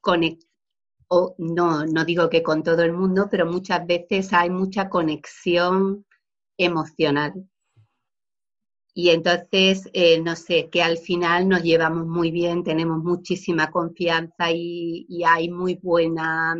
o no, no digo que con todo el mundo, pero muchas veces hay mucha conexión emocional. Y entonces, eh, no sé, que al final nos llevamos muy bien, tenemos muchísima confianza y, hay muy buena,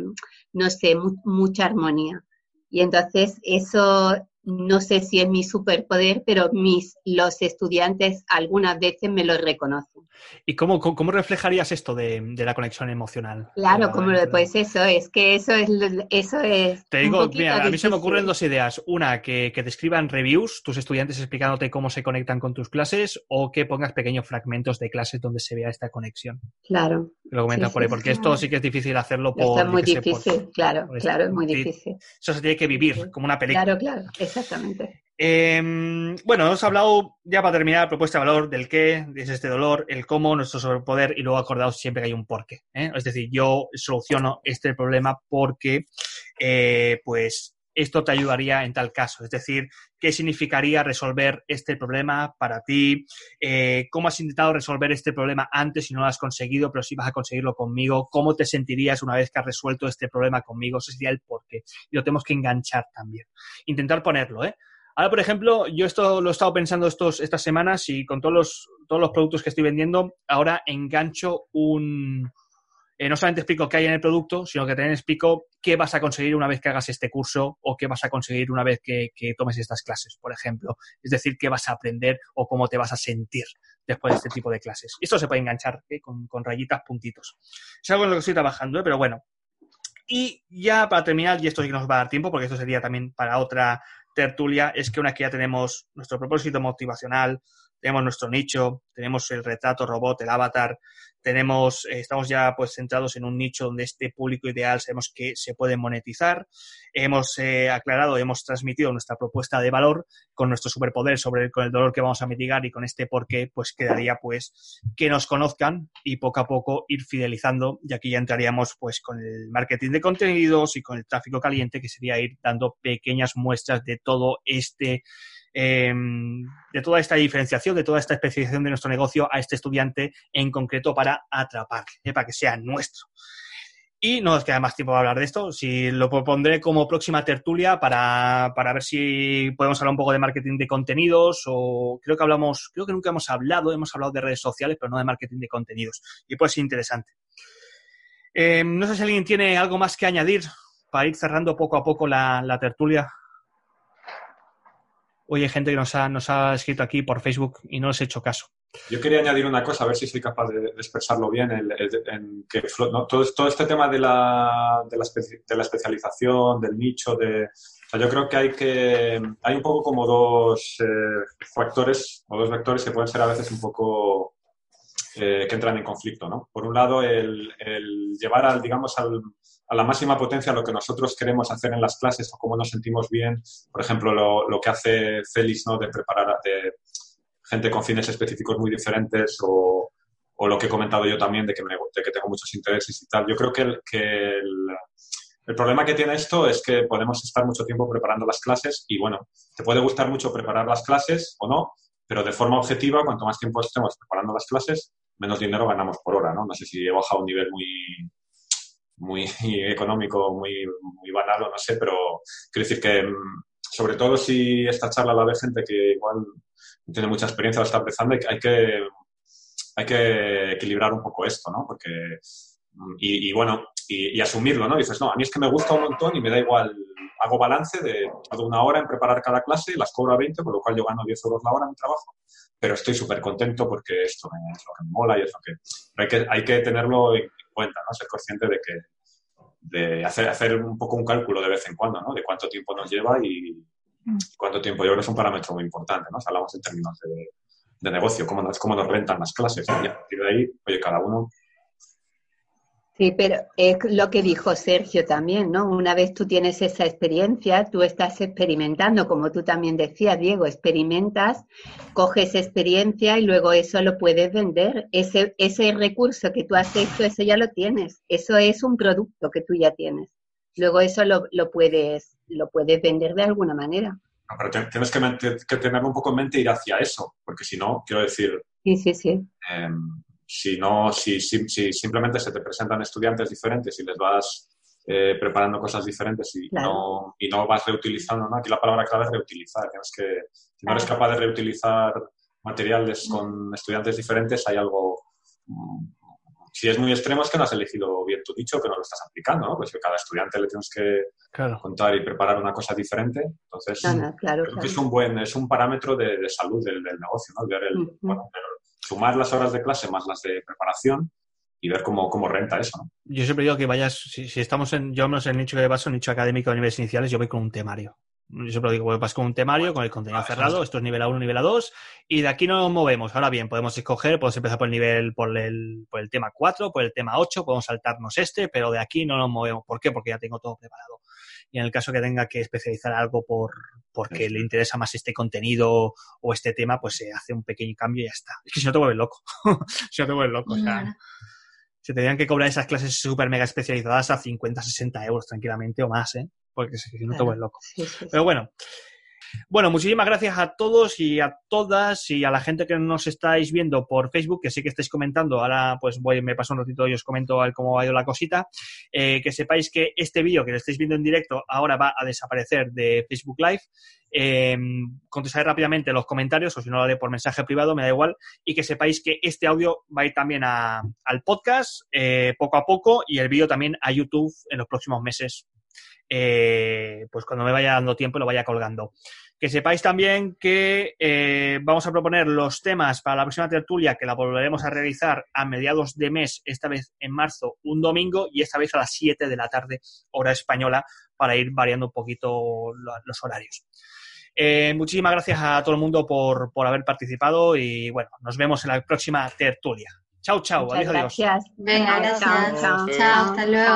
no sé, mucha armonía. Y entonces eso no sé si es mi superpoder, pero mis, los estudiantes algunas veces me lo reconocen. ¿Y cómo, cómo reflejarías esto de, la conexión emocional? Claro, como, pues eso es, que eso es... Eso es te digo, mira, a mí se me ocurren dos ideas. Una, que, que te escriban reviews, tus estudiantes explicándote cómo se conectan con tus clases, o que pongas pequeños fragmentos de clases donde se vea esta conexión. Claro. Lo comentas por ahí, porque esto sí que es difícil hacerlo por... es muy difícil, claro, claro, es muy difícil. Eso se tiene que vivir, como una película. Claro, claro, exactamente. Em, bueno, hemos hablado ya para terminar propuesta de valor del qué, es este dolor, el cómo, nuestro sobrepoder y luego acordaos siempre que hay un porqué. ¿eh? Es decir, yo soluciono este problema porque eh, pues esto te ayudaría en tal caso. Es decir, qué significaría resolver este problema para ti, eh, cómo has intentado resolver este problema antes y no lo has conseguido, pero si vas a conseguirlo conmigo, cómo te sentirías una vez que has resuelto este problema conmigo, ese sería el porqué. Y lo tenemos que enganchar también. Intentar ponerlo, ¿eh? Ahora, por ejemplo, yo esto lo he estado pensando estos, estas semanas y con todos los, todos los productos que estoy vendiendo, ahora engancho un... Eh, no solamente explico qué hay en el producto, sino que también explico qué vas a conseguir una vez que hagas este curso o qué vas a conseguir una vez que, tomes estas clases, por ejemplo. Es decir, qué vas a aprender o cómo te vas a sentir después de este tipo de clases. Y esto se puede enganchar ¿eh? con, con, rayitas, puntitos. Es algo en lo que estoy trabajando, ¿eh? pero bueno. Y ya para terminar, y esto sí que nos va a dar tiempo, porque esto sería también para otra tertulia es que una que ya tenemos nuestro propósito motivacional, tenemos nuestro nicho, tenemos el retrato robot, el avatar, tenemos, eh, estamos ya pues centrados en un nicho donde este público ideal sabemos que se puede monetizar. Hemos eh, aclarado, hemos transmitido nuestra propuesta de valor con nuestro superpoder sobre con el dolor que vamos a mitigar y con este por qué, pues quedaría pues que nos conozcan y poco a poco ir fidelizando y aquí ya entraríamos pues con el marketing de contenidos y con el tráfico caliente que sería ir dando pequeñas muestras de todo este Em, de toda esta diferenciación, de toda esta especialización de nuestro negocio a este estudiante en concreto para atraparle, ¿eh? para que sea nuestro. Y no nos queda más tiempo para hablar de esto. Si lo propondré como próxima tertulia para, para, ver si podemos hablar un poco de marketing de contenidos o creo que hablamos, creo que nunca hemos hablado, hemos hablado de redes sociales, pero no de marketing de contenidos. Y puede ser interesante. Em, no sé si alguien tiene algo más que añadir para ir cerrando poco a poco la, la tertulia. Hay gente que nos ha, escrito aquí por Facebook y no les he hecho caso. Yo quería añadir una cosa, a ver si soy capaz de, expresarlo bien, en que todo, este tema de la, de, la especialización, del nicho, de, yo creo que hay que hay un poco como dos eh, factores o dos vectores que pueden ser a veces un poco eh, que entran en conflicto, ¿no? Por un lado, el, el llevar al, digamos, al, a la máxima potencia lo que nosotros queremos hacer en las clases o cómo nos sentimos bien. Por ejemplo, lo, lo que hace Félix, ¿no? De preparar a gente con fines específicos muy diferentes o, o, lo que he comentado yo también de que, me, de que tengo muchos intereses y tal. Yo creo que, el, que el, el, problema que tiene esto es que podemos estar mucho tiempo preparando las clases y bueno, te puede gustar mucho preparar las clases o no, pero de forma objetiva, cuanto más tiempo estemos preparando las clases, menos dinero ganamos por hora, ¿no? No sé si he bajado a un nivel muy, muy económico, muy, muy banal no sé, pero quiero decir que mm, sobre todo si esta charla la ve gente que igual tiene mucha experiencia o está empezando, hay que, hay que equilibrar un poco esto, ¿no? Porque, mm, y, bueno, y, asumirlo, ¿no? dices, no, a mí es que me gusta un montón y me da igual, hago balance de, una hora en preparar cada clase y las cobro a 20, con lo cual yo gano 10 euros la hora en mi trabajo, pero estoy súper contento porque esto es lo que me mola y es lo que... Hay que, hay que tenerlo en cuenta, ¿no? Ser consciente de que de hacer, hacer un poco un cálculo de vez en cuando, ¿no? De cuánto tiempo nos lleva y mm. cuánto tiempo. Yo creo que es un parámetro muy importante, ¿no? hablamos en términos de, de negocio, cómo nos, cómo nos rentan las clases. Y a partir de ahí, oye, cada uno Sí, pero es lo que dijo Sergio también, ¿no? Una vez tú tienes esa experiencia, tú estás experimentando, como tú también decías, Diego, experimentas, coges experiencia y luego eso lo puedes vender. Ese, ese recurso que tú has hecho, eso ya lo tienes. Eso es un producto que tú ya tienes. Luego eso lo, lo puedes, lo puedes vender de alguna manera. pero tienes que, que, tener un poco en mente ir hacia eso, porque si no, quiero decir... Sí, sí, sí. Em, si no, si, si, simplemente se te presentan estudiantes diferentes y les vas eh, preparando cosas diferentes y, no, y no vas reutilizando, ¿no? Aquí la palabra clave es reutilizar. Tienes que, si no eres capaz de reutilizar materiales con estudiantes diferentes, hay algo, si es muy extremo es que no has elegido bien tu dicho, que no lo estás aplicando, ¿no? Pues que cada estudiante le tenemos que contar y preparar una cosa diferente. Entonces, claro, es un buen, es un parámetro de, salud del, negocio, ¿no? Ver el, bueno, sumar las horas de clase más las de preparación y ver cómo, cómo renta eso, ¿no? Yo siempre digo que vayas, si, estamos en, yo menos en el nicho que paso, nicho académico de niveles iniciales, yo voy con un temario. Yo siempre digo, vas con un temario, con el contenido cerrado, esto es nivel A1, nivel A2, y de aquí no nos movemos. Ahora bien, podemos escoger, podemos empezar por el nivel, por el, por el tema 4, por el tema 8, podemos saltarnos este, pero de aquí no nos movemos. ¿Por qué? Porque ya tengo todo preparado. Y en el caso que tenga que especializar algo por, porque le interesa más este contenido o este tema, pues se hace un pequeño cambio y ya está. Es que si no te vuelves loco. si no te vuelves loco. O sea, se tendrían que cobrar esas clases súper mega especializadas a 50, 60 euros tranquilamente o más, ¿eh? porque si no te vuelves loco. Pero bueno. Bueno, muchísimas gracias a todos y a todas y a la gente que nos estáis viendo por Facebook, que sí que estáis comentando. Ahora, pues voy, me paso un ratito y os comento cómo ha ido la cosita. Eh, que sepáis que este vídeo que lo estáis viendo en directo ahora va a desaparecer de Facebook Live. Eh, rápidamente los comentarios o si no lo haré por mensaje privado, me da igual. Y que sepáis que este audio va a ir también al podcast eh, poco a poco y el vídeo también a YouTube en los próximos meses eh, pues cuando me vaya dando tiempo lo vaya colgando. Que sepáis también que eh, vamos a proponer los temas para la próxima tertulia, que la volveremos a realizar a mediados de mes, esta vez en marzo, un domingo, y esta vez a las 7 de la tarde, hora española, para ir variando un poquito los horarios. Eh, muchísimas gracias a todo el mundo por, por, haber participado y bueno, nos vemos en la próxima tertulia. Chao, chao. Adiós, gracias. Venga, gracias. chao, hasta luego.